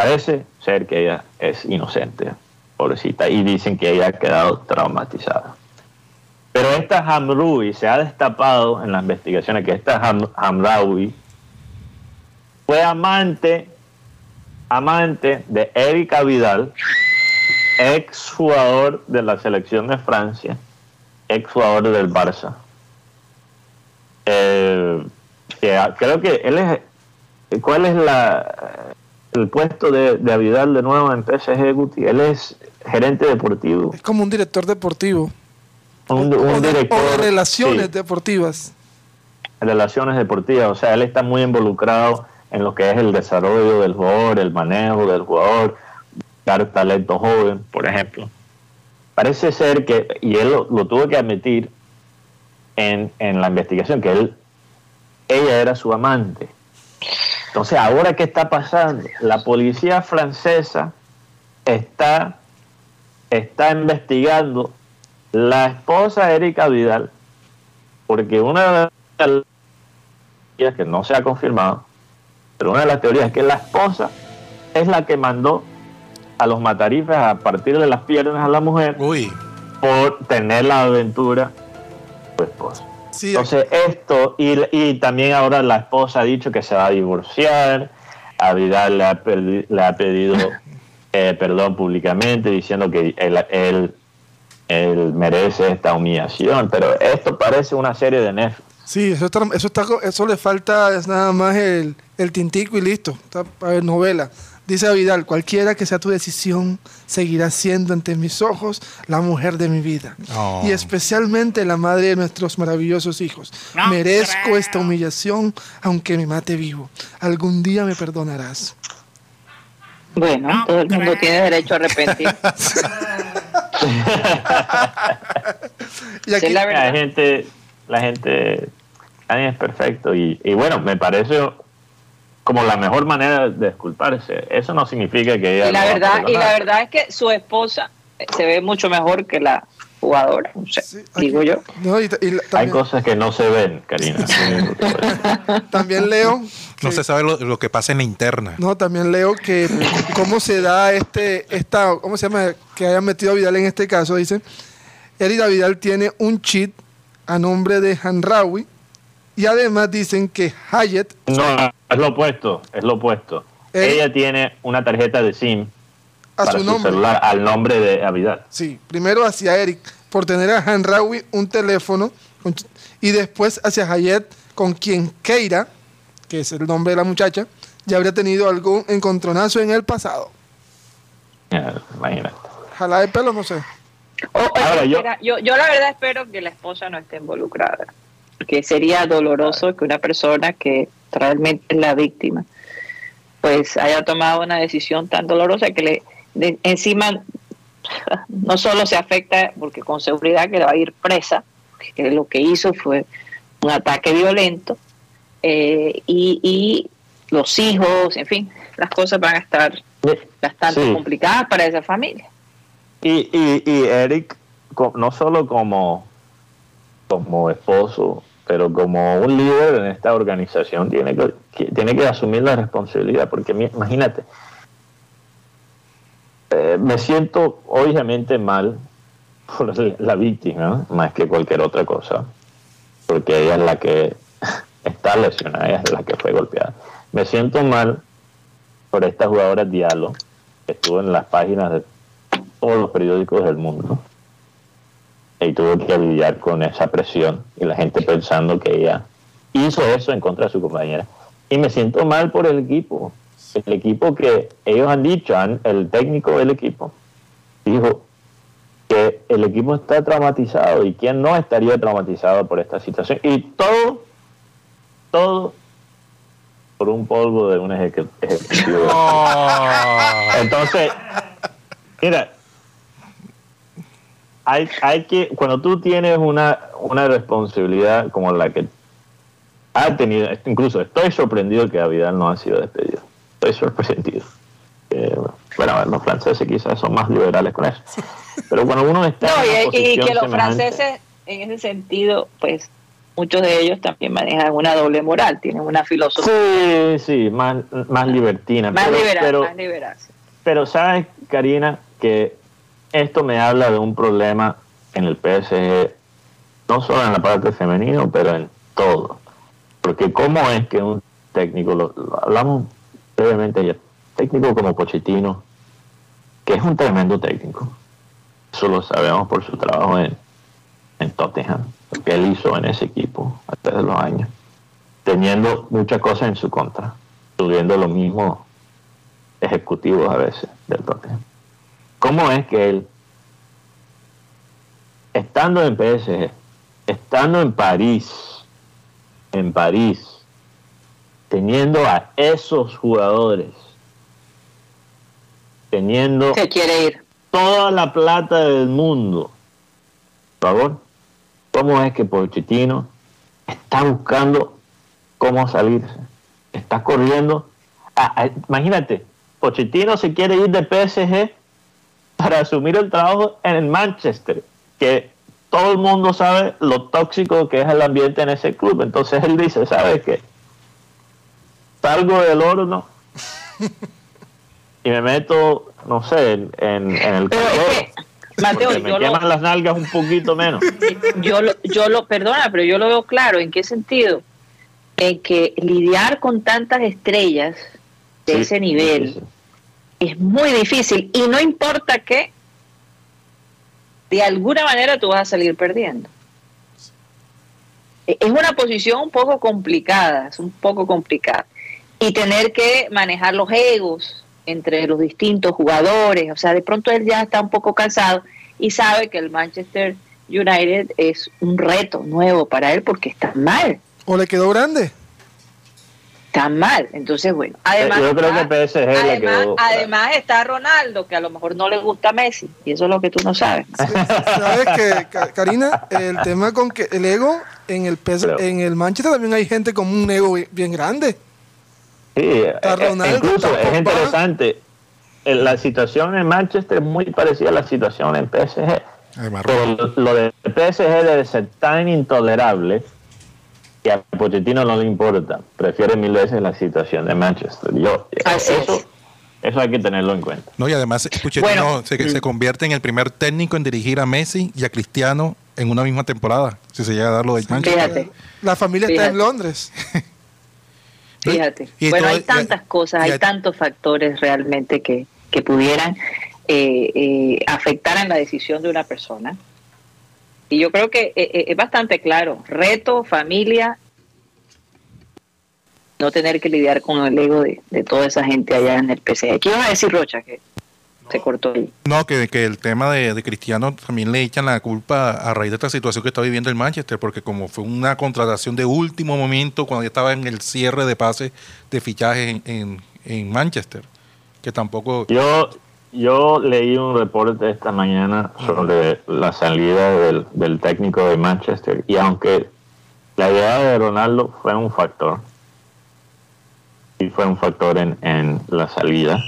Speaker 2: parece ser que ella es inocente, pobrecita, y dicen que ella ha quedado traumatizada. Pero esta Hamraoui se ha destapado en las investigaciones que esta Hamraoui fue amante, amante de Erika Vidal, ex jugador de la selección de Francia, ex jugador del Barça. Eh, creo que él es. ¿Cuál es la, el puesto de, de Vidal de nuevo en PSG Guti? Él es gerente deportivo.
Speaker 3: Es como un director deportivo
Speaker 2: un, director.
Speaker 3: de relaciones deportivas.
Speaker 2: Relaciones deportivas, o sea, él está muy involucrado en lo que es el desarrollo del jugador, el manejo del jugador, dar talento joven, por ejemplo. Parece ser que, y él lo, tuvo que admitir en, en la investigación, que él, ella era su amante. Entonces, ahora qué está pasando? La policía francesa está, está investigando la esposa Erika Vidal, porque una de las teorías que no se ha confirmado, pero una de las teorías es que la esposa es la que mandó a los matarifes a partir de las piernas a la mujer por tener la aventura de su esposa. Entonces esto, y, y, también ahora la esposa ha dicho que se va a divorciar, a Vidal le ha, le ha pedido *laughs* eh, perdón públicamente diciendo que él, él él merece esta humillación, pero esto parece una serie de Netflix.
Speaker 3: Sí, eso está, eso está, eso le falta es nada más el, el tintico y listo, está para novela. Dice Vidal, cualquiera que sea tu decisión, seguirá siendo ante mis ojos la mujer de mi vida.
Speaker 4: Oh.
Speaker 3: Y especialmente la madre de nuestros maravillosos hijos. Merezco esta humillación, aunque me mate vivo. Algún día me perdonarás.
Speaker 1: Bueno, todo el mundo tiene derecho a arrepentir. *laughs*
Speaker 2: y aquí, la, gente, la gente, nadie es perfecto y, bueno, me parece como la mejor manera de disculparse. Eso no significa que ella.
Speaker 1: Y la verdad, y la verdad es que su esposa se ve mucho mejor que la jugadora, digo yo.
Speaker 2: Hay cosas que no se ven, Karina. *laughs*
Speaker 3: también leo.
Speaker 4: no se sabe lo, que pasa en la interna.
Speaker 3: No, también leo que cómo se da este, esta, ¿cómo se llama? Que hayan metido a Vidal en este caso, dicen. Erida Vidal tiene un cheat a nombre de Hanrawi y además dicen que Hayet.
Speaker 2: No, es lo opuesto, es lo opuesto. Ella tiene una tarjeta de SIM a su, nombre. celular al nombre de Avidal.
Speaker 3: Sí, primero hacia Eric por tener a Hanrawi un teléfono y después hacia Hayet con quien Keira, que es el nombre de la muchacha, ya habría tenido algún encontronazo en el pasado.
Speaker 2: imagínate.
Speaker 3: Jala de pelo, no sé.
Speaker 1: O- o
Speaker 2: Ahora, yo-
Speaker 1: yo, yo la verdad espero que la esposa no esté involucrada, porque sería doloroso que una persona que realmente es la víctima, pues haya tomado una decisión tan dolorosa que le de- encima *laughs* no solo se afecta porque con seguridad que le va a ir presa, que lo que hizo fue un ataque violento eh, y, y los hijos, en fin, las cosas van a estar bastante
Speaker 2: Sí.
Speaker 1: complicadas para esa familia.
Speaker 2: Y, y, y Eric, no solo como, como esposo, pero como un líder en esta organización, tiene que, tiene que asumir la responsabilidad, porque imagínate, eh, me siento obviamente mal por la víctima, más que cualquier otra cosa, porque ella es la que *laughs* está lesionada, ella es la que fue golpeada. Me siento mal por esta jugadora Diallo, que estuvo en las páginas de todos los periódicos del mundo y tuvo que lidiar con esa presión y la gente pensando que ella hizo eso en contra de su compañera. Y me siento mal por el equipo. El equipo que ellos han dicho, el técnico del equipo, dijo que el equipo está traumatizado y quién no estaría traumatizado por esta situación. Y todo, todo por un polvo de un ejecu- ejecutivo. *laughs* Entonces, mira, hay, hay que, cuando tú tienes una, una responsabilidad como la que ha tenido, incluso estoy sorprendido que Vidal no ha sido despedido. Estoy sorprendido. *laughs* Eh, bueno, a ver, los franceses quizás son más liberales con eso. Pero cuando uno está
Speaker 1: No,
Speaker 2: en una
Speaker 1: y, y que los
Speaker 2: semejante-
Speaker 1: franceses, en ese sentido, pues muchos de ellos también manejan una doble moral, tienen una filosofía
Speaker 2: Sí, sí, más, más libertina.
Speaker 1: más
Speaker 2: pero-
Speaker 1: liberal,
Speaker 2: pero-
Speaker 1: más liberal. sí.
Speaker 2: Pero sabes, Karina, que esto me habla de un problema en el PSG, no solo en la parte femenina, pero en todo. Porque cómo es que un técnico, lo, hablamos brevemente técnico como Pochettino, que es un tremendo técnico, eso lo sabemos por su trabajo en, en Tottenham, lo que él hizo en ese equipo a través de los años, teniendo muchas cosas en su contra, subiendo lo mismo ejecutivos a veces del Tottenham. ¿Cómo es que él, estando en PSG, estando en París, en París, teniendo a esos jugadores, teniendo
Speaker 1: Se quiere ir.
Speaker 2: toda la plata del mundo, por favor, ¿cómo es que Pochettino está buscando cómo salirse? Está corriendo. Ah, ah, imagínate, Pochettino se quiere ir de PSG para asumir el trabajo en el Manchester, que todo el mundo sabe lo tóxico que es el ambiente en ese club. Entonces él dice, ¿sabes qué? Salgo del horno y me meto, no sé, en, en- en el
Speaker 1: Pero es
Speaker 2: calor,
Speaker 1: que, Mateo,
Speaker 2: me
Speaker 1: yo lo,
Speaker 2: queman las nalgas un poquito menos. *laughs*
Speaker 1: yo lo, yo lo, perdona, pero yo lo veo claro. ¿En qué sentido? En que lidiar con tantas estrellas de
Speaker 2: Sí,
Speaker 1: ese nivel
Speaker 2: sí, sí.
Speaker 1: Es muy difícil y no importa que de alguna manera tú vas a salir perdiendo. E- Es una posición un poco complicada, es un poco complicada. Y tener que manejar los egos entre los distintos jugadores, o sea, de pronto él ya está un poco cansado y sabe que el Manchester United es un reto nuevo para él porque está mal,
Speaker 3: ¿O le quedó grande?
Speaker 1: Está mal. Entonces, bueno, además...
Speaker 2: Yo creo
Speaker 1: está-
Speaker 2: que PSG le
Speaker 1: Además,
Speaker 2: quedó.
Speaker 1: además está Ronaldo, que a lo mejor no le gusta a Messi, y eso es lo que tú no sabes.
Speaker 3: ¿Sabes que, Ka- Karina? El tema con que el ego en el PS
Speaker 2: Pero-
Speaker 3: en el Manchester también hay gente con un ego bi- bien grande.
Speaker 2: Sí, eh,
Speaker 3: Está
Speaker 2: eh,
Speaker 3: Ronaldo,
Speaker 2: incluso
Speaker 3: está
Speaker 2: es interesante. eh, La situación en Manchester es muy parecida a la situación en PSG. Pero lo, lo de PSG debe ser tan intolerable que a Pochettino no le importa. Prefiere mil veces la situación de Manchester. Yo,
Speaker 1: Así
Speaker 2: eso,
Speaker 1: es.
Speaker 2: eso hay que tenerlo en cuenta.
Speaker 4: No, y además Pochettino
Speaker 1: Bueno.
Speaker 4: se, se convierte en el primer técnico en dirigir a Messi y a Cristiano en una misma temporada, si se llega a dar lo del Manchester.
Speaker 1: Fíjate,
Speaker 3: La familia está en
Speaker 1: Fíjate.
Speaker 3: Londres. *laughs*
Speaker 1: fíjate.
Speaker 4: Y
Speaker 1: bueno,
Speaker 4: todo-
Speaker 1: hay tantas
Speaker 4: y-
Speaker 1: cosas,
Speaker 4: y-
Speaker 1: hay tantos factores realmente que, que pudieran eh, eh, afectar en la decisión de una persona. Y yo creo que eh, eh, es bastante claro, reto, familia no tener que lidiar con el ego de, de toda esa gente allá en el PSG. ¿Qué iba a decir Rocha? Que se cortó ahí.
Speaker 4: No, que, que el tema de, de Cristiano también le echan la culpa a raíz de esta situación que está viviendo el Manchester, porque como fue una contratación de último momento cuando ya estaba en el cierre de pases de fichaje en, en, en Manchester, que tampoco...
Speaker 2: Yo, yo leí un reporte esta mañana sobre la salida del, técnico de Manchester y aunque la idea de Ronaldo fue un factor, y fue un factor en, en la salida,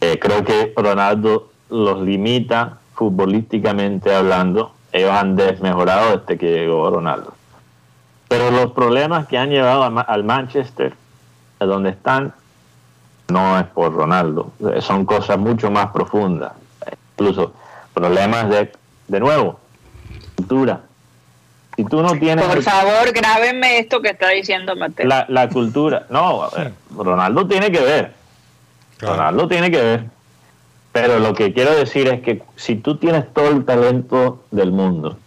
Speaker 2: eh, creo que Ronaldo los limita futbolísticamente hablando. Ellos desmejorado desde que llegó Ronaldo. Pero los problemas que han llevado a al Manchester, a donde están, no es por Ronaldo. Eh, Son cosas mucho más profundas. Incluso problemas de, de nuevo, cultura. Si tú no tienes
Speaker 1: Por favor, grábenme esto que está diciendo Mateo.
Speaker 2: la, la cultura, no, a ver, Ronaldo tiene que ver. Ronaldo tiene que ver. Pero lo que quiero decir es que si tú tienes todo el talento del mundo,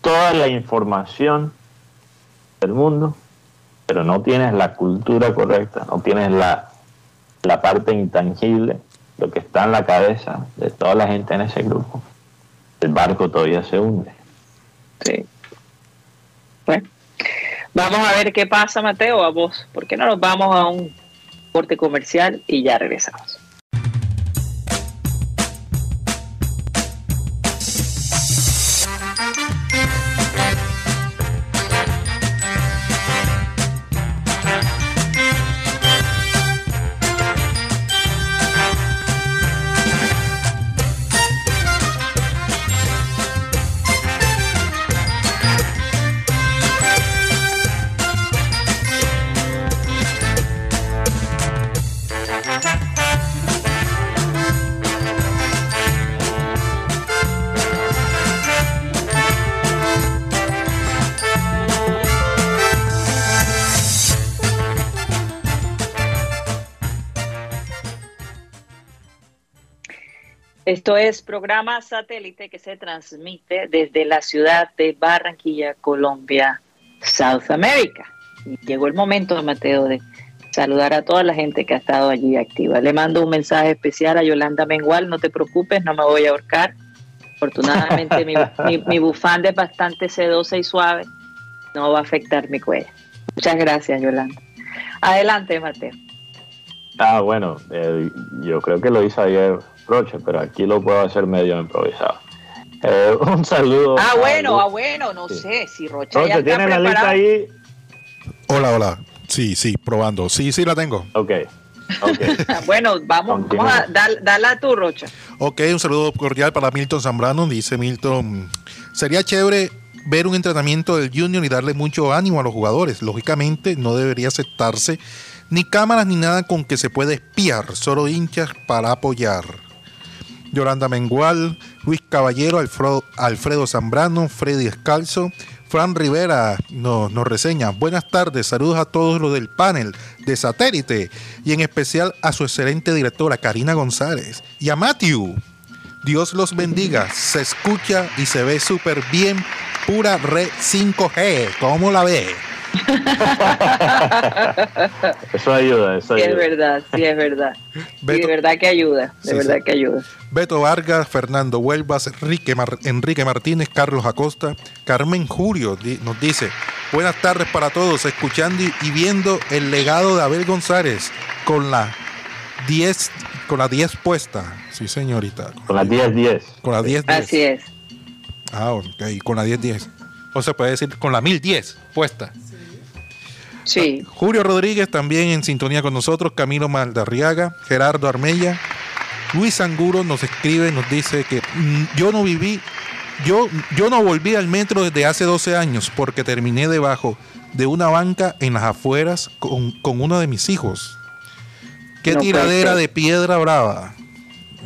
Speaker 2: toda la información del mundo, pero no tienes la cultura correcta, no tienes la, la parte intangible, lo que está en la cabeza de toda la gente en ese grupo, el barco todavía se hunde.
Speaker 1: Sí. Bueno, vamos a ver qué pasa, Mateo, a vos. ¿Por qué no nos vamos a un corte comercial y ya regresamos? Esto es programa satélite que se transmite desde la ciudad de Barranquilla, Colombia, South America. Llegó el momento, Mateo, de saludar a toda la gente que ha estado allí activa. Le mando un mensaje especial a Yolanda Mengual, no te preocupes, no me voy a ahorcar. Afortunadamente mi, *laughs* mi, mi bufanda es bastante sedosa y suave, no va a afectar mi cuello. Muchas gracias, Yolanda. Adelante, Mateo.
Speaker 2: Ah, bueno, eh, yo creo que lo hice ayer Roche, pero aquí lo puedo hacer medio improvisado. Eh, *laughs* un saludo.
Speaker 1: Ah, bueno, ah, bueno, no
Speaker 2: Sí.
Speaker 1: sé si Rocha ya
Speaker 2: Roche,
Speaker 1: está
Speaker 2: ¿tiene la lista
Speaker 1: preparado.
Speaker 2: ahí?
Speaker 4: Hola, hola. Sí, sí, probando. Sí, sí la tengo.
Speaker 2: Ok, ok. *laughs*
Speaker 1: Bueno, vamos, vamos a dar, darla a tu Rocha.
Speaker 4: Ok, un saludo cordial para Milton Zambrano. Dice Milton, sería chévere ver un entrenamiento del Junior y darle mucho ánimo a los jugadores. Lógicamente no debería aceptarse ni cámaras ni nada con que se pueda espiar, solo hinchas para apoyar. Yolanda Mengual, Luis Caballero, Alfredo, Alfredo Zambrano, Freddy Escalzo, Fran Rivera nos, reseña. Buenas tardes, saludos a todos los del panel de satélite y en especial a su excelente directora Karina González y a Matthew. Dios los bendiga, se escucha y se ve súper bien, pura red 5G, ¿cómo la ve? *laughs*
Speaker 2: Eso ayuda, eso
Speaker 1: Sí, es
Speaker 2: ayuda.
Speaker 1: verdad, sí, es verdad. Sí, *laughs*
Speaker 4: Beto-
Speaker 1: de verdad que ayuda, de
Speaker 4: Sí,
Speaker 1: verdad
Speaker 4: sí.
Speaker 1: que ayuda.
Speaker 4: Beto Vargas, Fernando Huelvas, Enrique, Mar- Enrique Martínez, Carlos Acosta, Carmen Julio di- nos dice, buenas tardes para todos, escuchando y, y viendo el legado de Abel González con la 10 con la 10 puesta. Sí, señorita.
Speaker 2: Con las 10-10.
Speaker 4: Con la 10 10.
Speaker 1: Así es.
Speaker 4: Ah, ok, con la 10 10. O se puede decir con la 1010 puesta.
Speaker 1: Sí,
Speaker 4: Julio Rodríguez también en sintonía con nosotros, Camilo Maldarriaga, Gerardo Armella, Luis Anguro nos escribe, nos dice que mm, yo no viví, yo, yo no volví al metro desde hace 12 años porque terminé debajo de una banca en las afueras con, con uno de mis hijos. Qué
Speaker 1: No
Speaker 4: tiradera de piedra brava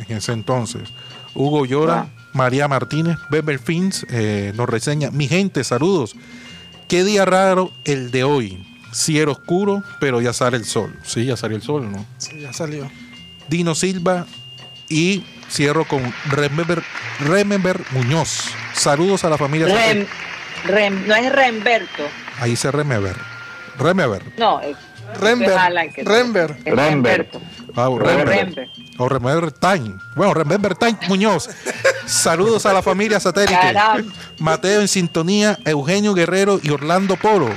Speaker 4: en ese entonces. Hugo Llora. María Martínez, Beber Fins eh, nos reseña, mi gente, saludos. Qué día raro el de hoy. Cielo oscuro, pero ya sale el sol. Sí, ya salió el sol, ¿no?
Speaker 3: Sí, ya salió.
Speaker 4: Dino Silva y cierro con Remember, Remember Muñoz. Saludos a la familia.
Speaker 1: Rem- Rem- no es Remberto,
Speaker 4: Ahí se Remember. Remember.
Speaker 1: no, es
Speaker 3: Rember.
Speaker 1: Es
Speaker 2: Rember.
Speaker 1: Remberto.
Speaker 4: Ah,
Speaker 1: O
Speaker 4: Rember.
Speaker 1: Rember.
Speaker 4: O Remember Time. Bueno, Remember Time Muñoz. Saludos a la familia satélite.
Speaker 1: Caramba.
Speaker 4: Mateo en sintonía, Eugenio Guerrero y Orlando Polo.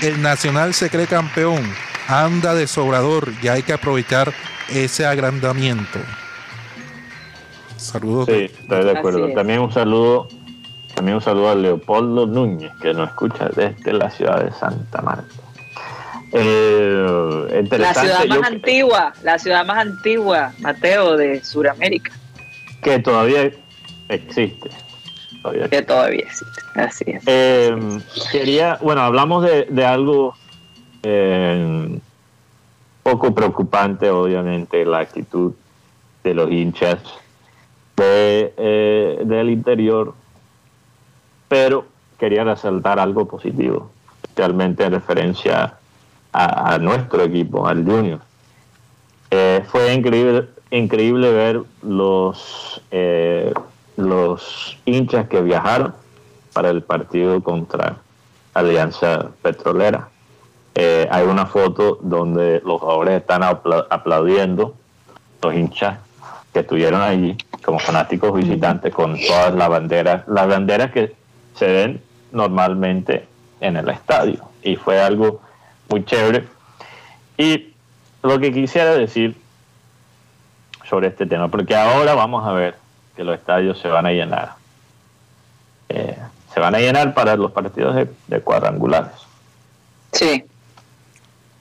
Speaker 4: El Nacional se cree campeón. Anda de sobrador y hay que aprovechar ese agrandamiento. Saludos.
Speaker 2: Sí, estoy de acuerdo.
Speaker 1: es.
Speaker 2: También un saludo, también un saludo a Leopoldo Núñez, que nos escucha desde la ciudad de Santa Marta. Eh,
Speaker 1: La ciudad más
Speaker 2: yo-
Speaker 1: antigua, la ciudad más antigua, Mateo, de Sudamérica,
Speaker 2: que todavía existe. Todavía
Speaker 1: que todavía existe. Así es.
Speaker 2: Eh, quería, bueno, hablamos de, de algo eh, poco preocupante, obviamente, la actitud de los hinchas de, eh, del interior, pero quería resaltar algo positivo, especialmente en referencia a, a nuestro equipo, al Junior. Eh, fue increíble, increíble ver los, eh, los hinchas que viajaron para el partido contra Alianza Petrolera. Eh, hay una foto donde los jugadores están apla- aplaudiendo, los hinchas que estuvieron allí como fanáticos visitantes con todas las banderas, las banderas que se ven normalmente en el estadio. Y fue algo muy chévere. Y lo que quisiera decir sobre este tema, porque ahora vamos a ver que los estadios se van a llenar. Eh, se van a llenar para los partidos de, de cuadrangulares.
Speaker 1: Sí,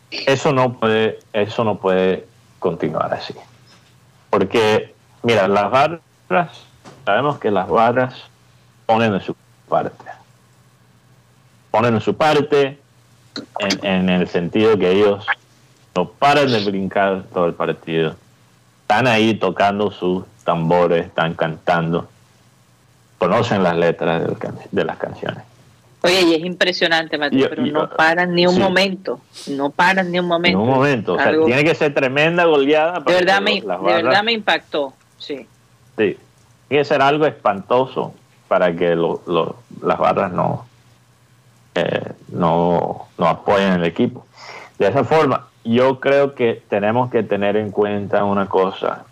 Speaker 2: Eso no puede, eso no puede continuar así. Porque, mira, las barras, sabemos que las barras ponen en su parte. Ponen en su parte en, en el sentido que ellos no paran de brincar todo el partido. Están ahí tocando sus tambores, están cantando, conocen las letras de las canciones.
Speaker 1: Oye, y es impresionante, Mateo,
Speaker 2: Yo-
Speaker 1: pero
Speaker 2: yo-
Speaker 1: no paran ni un
Speaker 2: sí.
Speaker 1: momento, no paran ni un
Speaker 2: En
Speaker 1: momento.
Speaker 2: un momento, o sea,
Speaker 1: Algo-
Speaker 2: tiene que ser tremenda goleada.
Speaker 1: de verdad me, de verdad me impactó, sí.
Speaker 2: Sí, tiene que ser algo espantoso para que lo- lo- las barras no, eh, no, no apoyen el equipo. De esa forma, yo creo que tenemos que tener en cuenta una cosa.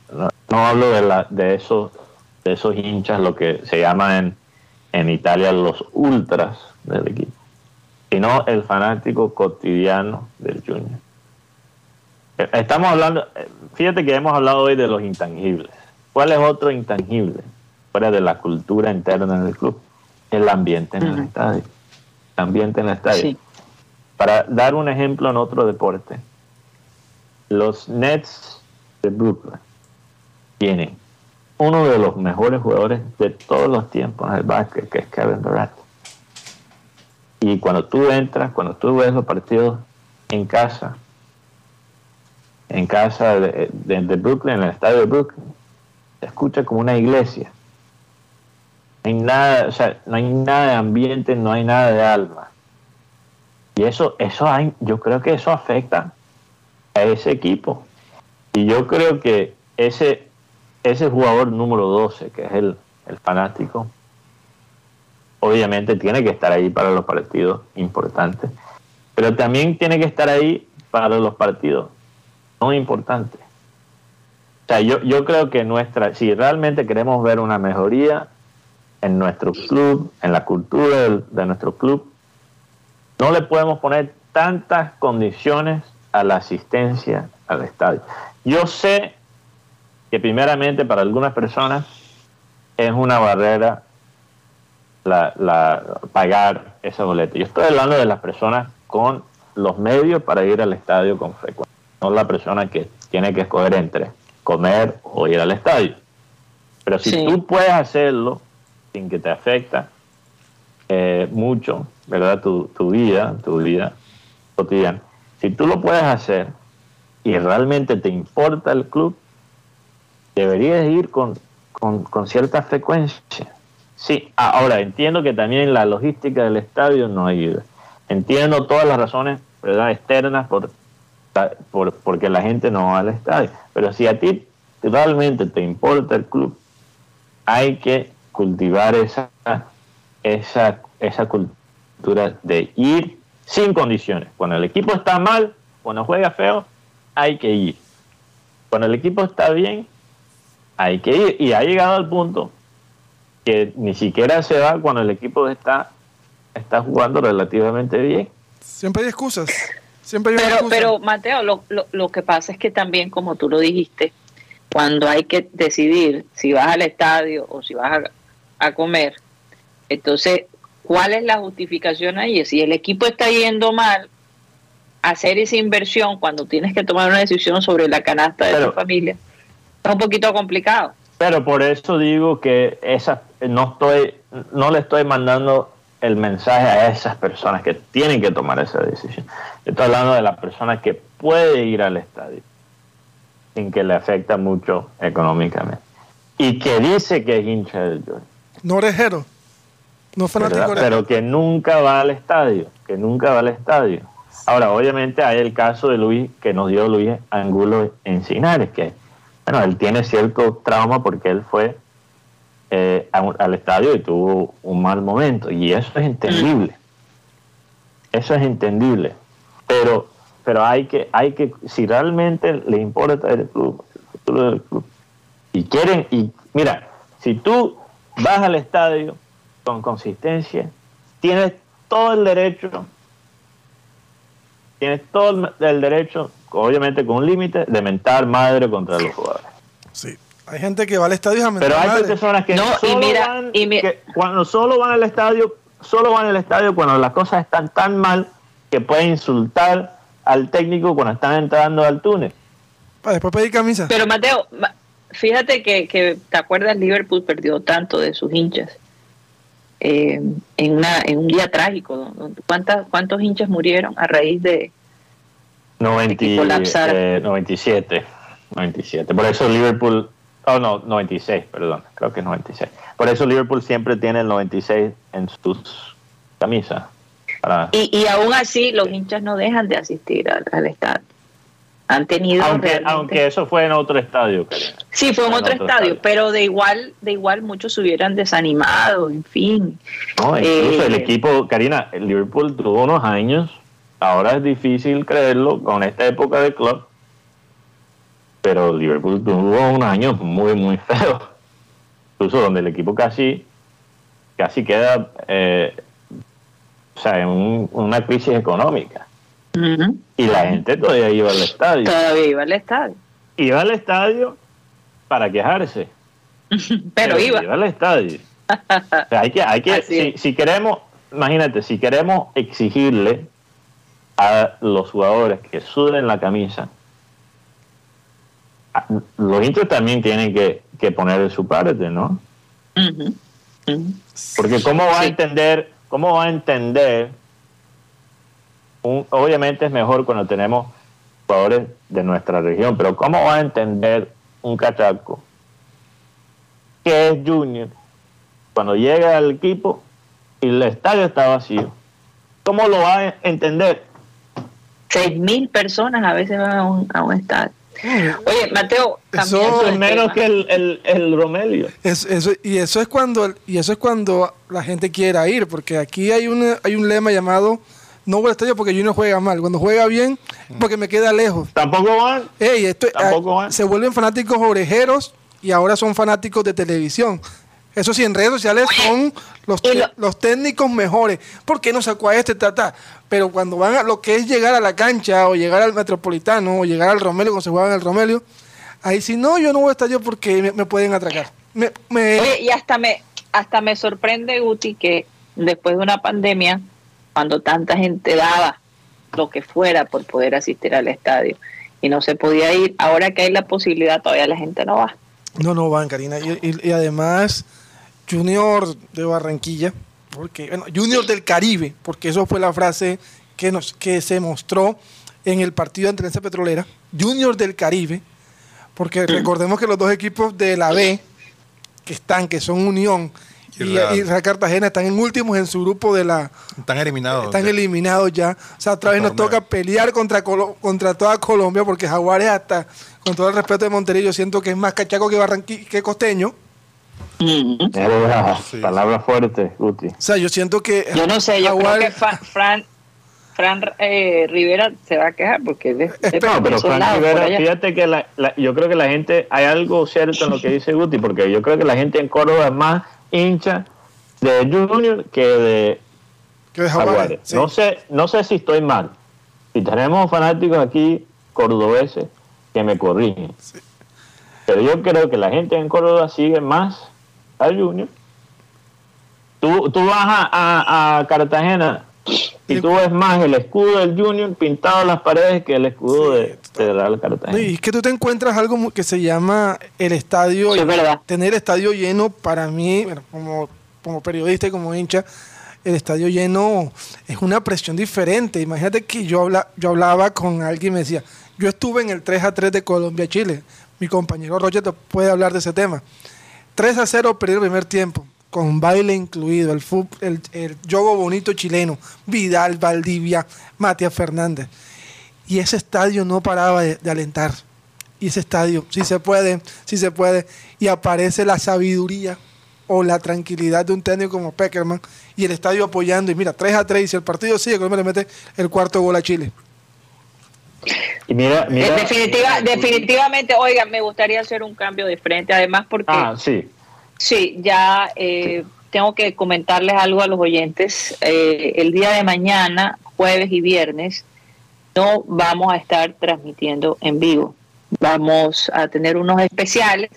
Speaker 2: No, hablo de, la, de, esos, de esos hinchas, lo que se llama en, en Italia los ultras del equipo, sino el fanático cotidiano del Junior. Eh, Estamos hablando, eh, fíjate que hemos hablado hoy de los intangibles. ¿Cuál es otro intangible fuera de la cultura interna del club? El ambiente en el estadio. El ambiente en el estadio.
Speaker 1: Sí.
Speaker 2: Para dar un ejemplo en otro deporte, los Nets de Brooklyn tienen uno de los mejores jugadores de todos los tiempos en el básquet, que es Kevin Durant. Y cuando tú entras, cuando tú ves los partidos en casa, en casa de Brooklyn, en el estadio de Brooklyn, se escucha como una iglesia. No hay nada, o sea, no hay nada de ambiente, no hay nada de alma. Y eso, eso hay, yo creo que eso afecta a ese equipo. Y yo creo que ese, ese jugador número 12, que es el, el fanático, obviamente tiene que estar ahí para los partidos importantes, pero también tiene que estar ahí para los partidos no importantes. O sea, yo, yo creo que nuestra, si realmente queremos ver una mejoría en nuestro club, en la cultura del- de nuestro club, no le podemos poner tantas condiciones a la asistencia al estadio. Yo sé que primeramente para algunas personas es una barrera la, la- pagar esa boleta. Yo estoy hablando de las personas con los medios para ir al estadio con frecuencia, no la persona que tiene que escoger entre comer o ir al estadio. Pero si
Speaker 1: Sí.
Speaker 2: tú puedes hacerlo sin que te afecta eh, mucho, ¿verdad? Tu, tu vida, tu vida cotidiana. Si tú lo puedes hacer y realmente te importa el club, deberías ir con, con, con cierta frecuencia. Sí, ahora entiendo que también la logística del estadio no ayuda. Entiendo todas las razones externas por, por, porque la gente no va al estadio. Pero si a ti realmente te importa el club, hay que cultivar esa, esa, esa cultura de ir sin condiciones. Cuando el equipo está mal, cuando juega feo, hay que ir. Cuando el equipo está bien, hay que ir. Y ha llegado al punto que ni siquiera se va cuando el equipo está, está jugando relativamente bien.
Speaker 3: Siempre hay excusas. Siempre hay
Speaker 1: Pero,
Speaker 3: excusa.
Speaker 1: pero Mateo, lo, lo, lo que pasa es que también, como tú lo dijiste, cuando hay que decidir si vas al estadio o si vas a, a comer, entonces, ¿cuál es la justificación ahí? Si el equipo está yendo mal, hacer esa inversión cuando tienes que tomar una decisión sobre la canasta de
Speaker 2: Pero-
Speaker 1: tu familia es un poquito complicado.
Speaker 2: Pero por eso digo que esa, no, estoy, no le estoy mandando el mensaje a esas personas que tienen que tomar esa decisión. Estoy hablando de la persona que puede ir al estadio sin que le afecta mucho económicamente. Y que dice que es hincha del Jordan.
Speaker 3: No orejero. No fanático
Speaker 2: pero que nunca va al estadio, que nunca va al estadio. Ahora, obviamente hay el caso de Luis que nos dio Luis Angulo Encinares, que bueno, él tiene cierto trauma porque él fue eh, al estadio y tuvo un mal momento, y eso es entendible. Eso es entendible. Pero, pero hay que, hay que, si realmente le importa el club, el futuro del club, y quieren, y mira, si tú vas al estadio con consistencia, tienes todo el derecho, tienes todo el, derecho, obviamente con un límite, de mentar madre contra los jugadores.
Speaker 3: Sí. Hay gente que va al estadio a mentar
Speaker 2: Pero hay
Speaker 3: madre.
Speaker 2: personas que
Speaker 1: No, y
Speaker 2: solo
Speaker 1: mira-
Speaker 2: van,
Speaker 1: y mi-
Speaker 2: que cuando solo van al estadio, solo van al estadio cuando las cosas están tan mal que pueden insultar al técnico cuando están entrando al túnel.
Speaker 3: Para después pedir camisa.
Speaker 1: Pero Mateo, ma- fíjate que, que te acuerdas, Liverpool perdió tanto de sus hinchas eh, en, una, en un día trágico. ¿Cuántas, ¿Cuántos hinchas murieron a raíz de...?
Speaker 2: 90,
Speaker 1: Que colapsaron.
Speaker 2: eh, 97, 97. Por eso Liverpool, oh no, 96, perdón, creo que es 96. Por eso Liverpool siempre tiene el 96 en sus camisas. Para,
Speaker 1: Y, y aún así los hinchas no dejan de asistir al, al estadio. Han tenido...
Speaker 2: aunque,
Speaker 1: realmente-
Speaker 2: aunque eso fue en otro estadio.
Speaker 1: Sí, fue en
Speaker 2: en
Speaker 1: otro,
Speaker 2: otro
Speaker 1: estadio,
Speaker 2: estadio.
Speaker 1: pero de igual, de igual muchos se hubieran desanimado, en fin.
Speaker 2: No, incluso
Speaker 1: Eh,
Speaker 2: el equipo, Karina, el Liverpool tuvo unos años, ahora es difícil creerlo con esta época de club, pero Liverpool tuvo unos años muy, muy feos, incluso donde el equipo casi, casi queda, eh, o sea, en un- una crisis económica. Y la gente todavía iba al estadio.
Speaker 1: Todavía iba al estadio.
Speaker 2: Iba al estadio para quejarse. *laughs*
Speaker 1: Pero iba.
Speaker 2: al estadio. *laughs* O sea, hay que, hay que, si, queremos, imagínate, si queremos exigirle a los jugadores que suden la camisa, los hinchas también tienen que, que poner de su parte, ¿no? Porque cómo va a entender, cómo va a entender, un, obviamente es mejor cuando tenemos jugadores de nuestra región, pero cómo va a entender un cachaco que es junior cuando llega al equipo y el estadio está vacío. ¿Cómo lo va a entender?
Speaker 1: Seis mil personas a veces van a un, a un estadio. Oye, Mateo,
Speaker 3: Eso-
Speaker 2: es menos
Speaker 1: tema.
Speaker 2: que el, el, el Romelio.
Speaker 3: Es- eso, y eso es cuando y eso es cuando la gente quiera ir, porque aquí hay un hay un lema llamado no voy al estadio porque Junior juega mal, cuando juega bien porque me queda lejos.
Speaker 2: Tampoco van.
Speaker 3: Ey, esto,
Speaker 2: Tampoco
Speaker 3: ah,
Speaker 2: van.
Speaker 3: se vuelven fanáticos orejeros y ahora son fanáticos de televisión. Eso sí, en redes sociales son los,
Speaker 1: lo-
Speaker 3: los técnicos mejores. ¿Por qué no sacó a este tata? Pero cuando van a lo que es llegar a la cancha o llegar al Metropolitano o llegar al Romelio, cuando se juegan al Romelio, ahí sí, no, yo no voy a estadio porque me, me pueden atracar. Me, me-
Speaker 1: Oye, y hasta me, hasta me sorprende, Guti, que después de una pandemia, cuando tanta gente daba lo que fuera por poder asistir al estadio y no se podía ir, ahora que hay la posibilidad, todavía la gente no va.
Speaker 3: No, no van, Karina. Y, y- y además, Junior de Barranquilla, porque, bueno, Junior del Caribe, porque eso fue la frase que, nos, que se mostró en el partido ante la Petrolera. Junior del Caribe, porque recordemos que los dos equipos de la B, que están, que son Unión
Speaker 4: Y
Speaker 3: y, Cartagena, están en últimos en su grupo de la,
Speaker 4: Están eliminados.
Speaker 3: están eliminados ya. O sea, otra vez nos toca pelear contra, Colo- contra toda Colombia, porque Jaguares hasta, con todo el respeto de Monterrey, yo siento que es más cachaco que Barranqui que costeño.
Speaker 1: Ujú.
Speaker 2: Era
Speaker 4: Sí,
Speaker 2: palabras fuertes, Guti.
Speaker 3: O sea, yo siento que
Speaker 1: Yo no sé, yo creo que Fa- Fran, Fran eh, Rivera se va a quejar porque de,
Speaker 2: no, pero Fran Rivera, fíjate que la, yo creo que la gente, hay algo cierto en lo que dice Guti, porque yo creo que la gente en Córdoba es más hincha de Junior que de,
Speaker 3: que de Jaguares.
Speaker 2: No sé, no sé si estoy mal. Si tenemos fanáticos aquí cordobeses que me corrigen. Pero yo creo que la gente en Córdoba sigue más al Junior. Tú, tú vas a, a Cartagena y tú ves más el escudo del Junior pintado en las paredes que el escudo de, Real Cartagena.
Speaker 3: y es que tú te encuentras algo que se llama el estadio.
Speaker 1: es verdad.
Speaker 3: Tener el estadio lleno, para mí, como, como periodista y como hincha, el estadio lleno es una presión diferente. Imagínate que yo, habla, yo hablaba con alguien y me decía, yo estuve en el 3 a 3 de Colombia-Chile. Mi compañero Roger puede hablar de ese tema. 3 a 0 perdió el primer tiempo con baile incluido, el, el, el yogo bonito chileno, Vidal, Valdivia, Matías Fernández. Y ese estadio no paraba de, alentar. Y ese estadio, si se puede, si se puede. Y aparece la sabiduría o la tranquilidad de un técnico como Peckerman y el estadio apoyando. Y mira, 3 a 3. Y si el partido sigue, Colombia le mete el cuarto gol a Chile.
Speaker 2: Y mira, mira,
Speaker 1: Definitiva, definitivamente, oiga, me gustaría hacer un cambio de frente, además porque
Speaker 2: ah, sí.
Speaker 1: Sí, ya eh, tengo que comentarles algo a los oyentes. Eh, el día de mañana, jueves y viernes, no vamos a estar transmitiendo en vivo. Vamos a tener unos especiales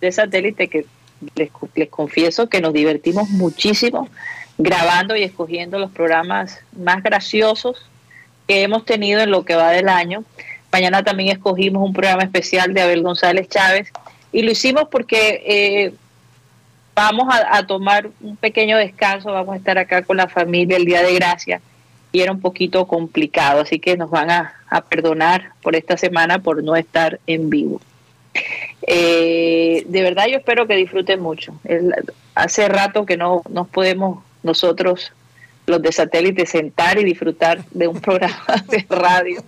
Speaker 1: de satélite que les, les confieso que nos divertimos muchísimo grabando y escogiendo los programas más graciosos que hemos tenido en lo que va del año. Mañana también escogimos un programa especial de Abel González Chávez y lo hicimos porque eh, vamos a, tomar un pequeño descanso, vamos a estar acá con la familia el día de gracia y era un poquito complicado, así que nos van a, perdonar por esta semana por no estar en vivo. Eh, de verdad yo espero que disfruten mucho. hace rato que no nos podemos nosotros, los de satélite, sentar y disfrutar de un programa de radio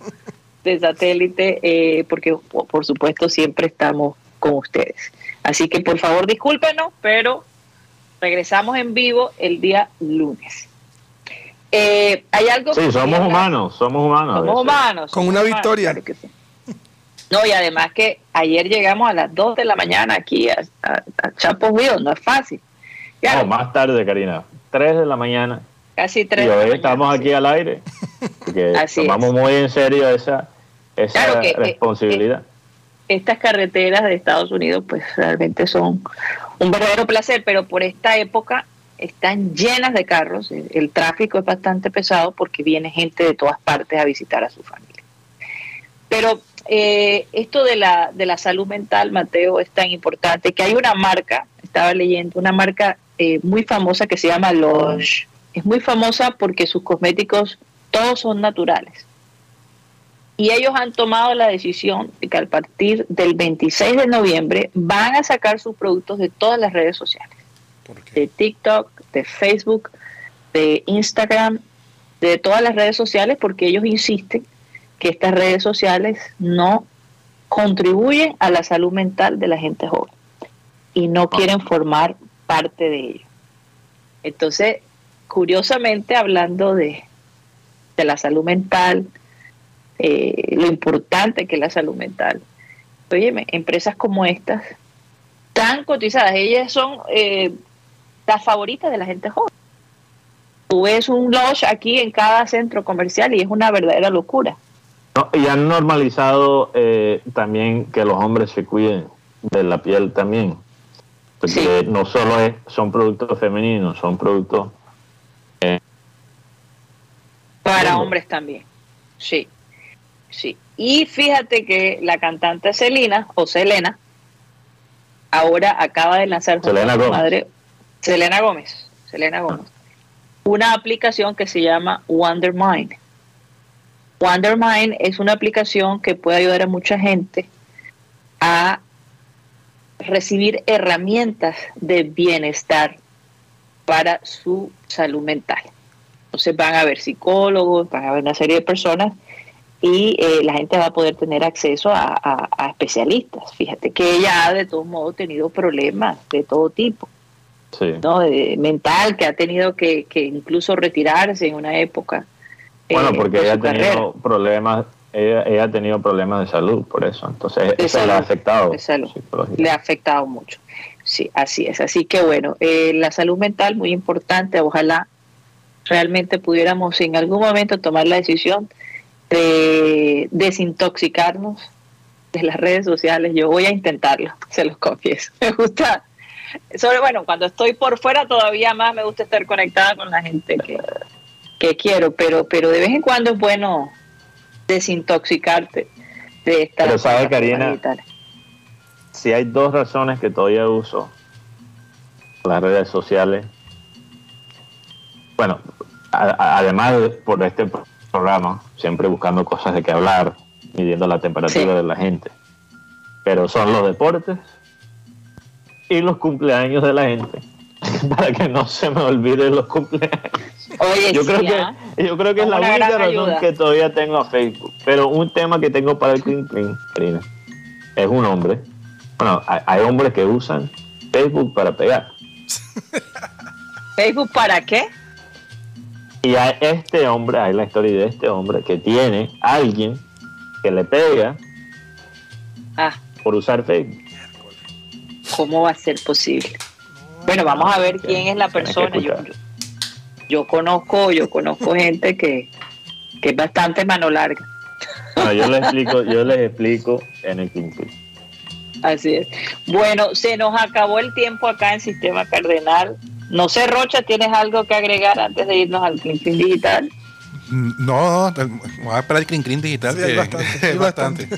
Speaker 1: de satélite, eh, porque por supuesto siempre estamos con ustedes. Así que por favor discúlpenos, pero regresamos en vivo el día lunes. Eh, hay algo
Speaker 2: sí, somos humanos, somos humanos.
Speaker 1: Somos humanos.
Speaker 3: Con una victoria.
Speaker 1: No, y además que ayer llegamos a las 2 de la mañana aquí a, a, Chapos no es fácil.
Speaker 2: no, más tarde, Karina, 3 de la mañana.
Speaker 1: Casi 3
Speaker 2: y hoy estamos aquí al aire. Porque tomamos muy en serio esa, esa eh, responsabilidad
Speaker 1: estas carreteras de Estados Unidos pues realmente son un verdadero placer, pero por esta época están llenas de carros, el, tráfico es bastante pesado porque viene gente de todas partes a visitar a su familia. Pero eh, esto de la, de la salud mental, Mateo, es tan importante que hay una marca, estaba leyendo, una marca eh, muy famosa que se llama Lush. Es muy famosa porque sus cosméticos todos son naturales y ellos han tomado la decisión de que a partir del 26 de noviembre van a sacar sus productos de todas las redes sociales. De TikTok, de Facebook, de Instagram, de todas las redes sociales, porque ellos insisten que estas redes sociales no contribuyen a la salud mental de la gente joven y no quieren formar parte de ello. Entonces, curiosamente, hablando de, de la salud mental, eh, lo importante que es la salud mental. Oye, empresas como estas, tan cotizadas, ellas son eh, las favoritas de la gente joven. Tú ves un lodge aquí en cada centro comercial y es una verdadera locura.
Speaker 2: y han normalizado eh, también que los hombres se cuiden de la piel también. Porque no solo es, son productos femeninos, son productos...
Speaker 1: Para hombres también, sí. Sí. Y fíjate que la cantante Selena, o Selena, ahora acaba de lanzar
Speaker 2: Selena Gómez. madre
Speaker 1: Selena Gómez, Selena Gómez, una aplicación que se llama Wondermind. Wondermind es una aplicación que puede ayudar a mucha gente a recibir herramientas de bienestar para su salud mental. Entonces van a ver psicólogos, van a ver una serie de personas y eh, la gente va a poder tener acceso a, especialistas. Fíjate que ella ha de todos modos tenido problemas de todo tipo, ¿no? De, mental, que ha tenido que, incluso retirarse en una época
Speaker 2: Bueno,
Speaker 1: eh,
Speaker 2: porque
Speaker 1: de
Speaker 2: ella ha tenido
Speaker 1: carrera.
Speaker 2: problemas, ella, ella ha tenido problemas de salud, por eso. Entonces,
Speaker 1: De
Speaker 2: eso le ha afectado.
Speaker 1: le ha afectado mucho. Sí, así es. Así que bueno, eh, la salud mental muy importante. Ojalá realmente pudiéramos en algún momento tomar la decisión de desintoxicarnos de las redes sociales. Yo voy a intentarlo, *laughs* se los confieso. Me gusta, sobre bueno, cuando estoy por fuera todavía más me gusta estar conectada con la gente que, que quiero, pero, pero de vez en cuando es bueno desintoxicarte de estas
Speaker 2: Pero sabe, Karina, si hay dos razones que todavía uso las redes sociales, bueno, a- a- además de por este programa, siempre buscando cosas de qué hablar, midiendo la temperatura
Speaker 1: Sí.
Speaker 2: de la gente, pero son los deportes y los cumpleaños de la gente, *laughs* para que no se me olviden los cumpleaños.
Speaker 1: Oye,
Speaker 2: Yo creo
Speaker 1: sí, ¿ah?
Speaker 2: que yo creo que es la única razón
Speaker 1: ayuda.
Speaker 2: que todavía tengo a Facebook. Pero un tema que tengo para el *laughs* clean clean, Karina, es un hombre. Bueno, hay, hay hombres que usan Facebook para pegar.
Speaker 1: ¿Facebook para qué?
Speaker 2: Y hay este hombre, hay la historia de este hombre que tiene a alguien que le pega
Speaker 1: Ah,
Speaker 2: por usar Facebook.
Speaker 1: ¿cómo va a ser posible? Bueno, vamos a ver quién es la persona. Yo, yo- yo conozco, yo conozco gente que, que es bastante mano larga.
Speaker 2: Yo les *laughs* explico, yo les explico en el clean.
Speaker 1: Así es. Bueno, se nos acabó el tiempo acá en Sistema Cardenal. No sé, Rocha, ¿tienes algo que agregar antes de irnos al Clean Clean Digital?
Speaker 4: No, no, vamos a esperar el clean clean digital.
Speaker 3: Sí, hay
Speaker 4: que
Speaker 3: bastante, hay
Speaker 4: bastante.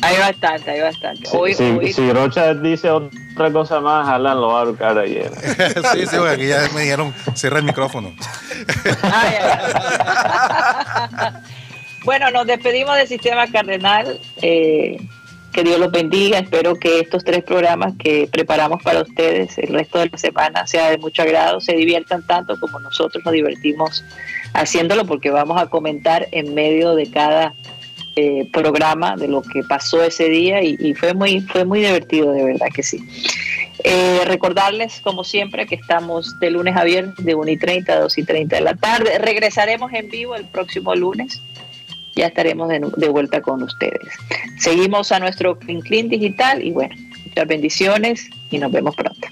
Speaker 1: Hay bastante, hay bastante.
Speaker 2: Si,
Speaker 1: Hoy,
Speaker 2: si-
Speaker 1: hoy-
Speaker 2: si Rocha dice otra cosa más, Alan lo va a ahorcar ayer. *laughs*
Speaker 4: sí, sí, porque aquí ya me dijeron, cierra el micrófono.
Speaker 1: Ay, ay, ay. *laughs* bueno, nos despedimos del Sistema Cardenal. Eh, que Dios los bendiga. Espero que estos tres programas que preparamos para ustedes el resto de la semana sea de mucho agrado, se diviertan tanto como nosotros nos divertimos haciéndolo, porque vamos a comentar en medio de cada eh, programa de lo que pasó ese día y, fue muy fue muy divertido, de verdad que sí. Eh, recordarles, como siempre, que estamos de lunes a viernes de 1 y 30 a 2 y 30 de la tarde. Regresaremos en vivo el próximo lunes. Ya estaremos de, vuelta con ustedes. Seguimos a nuestro Clean Clean Digital y bueno, muchas bendiciones y nos vemos pronto.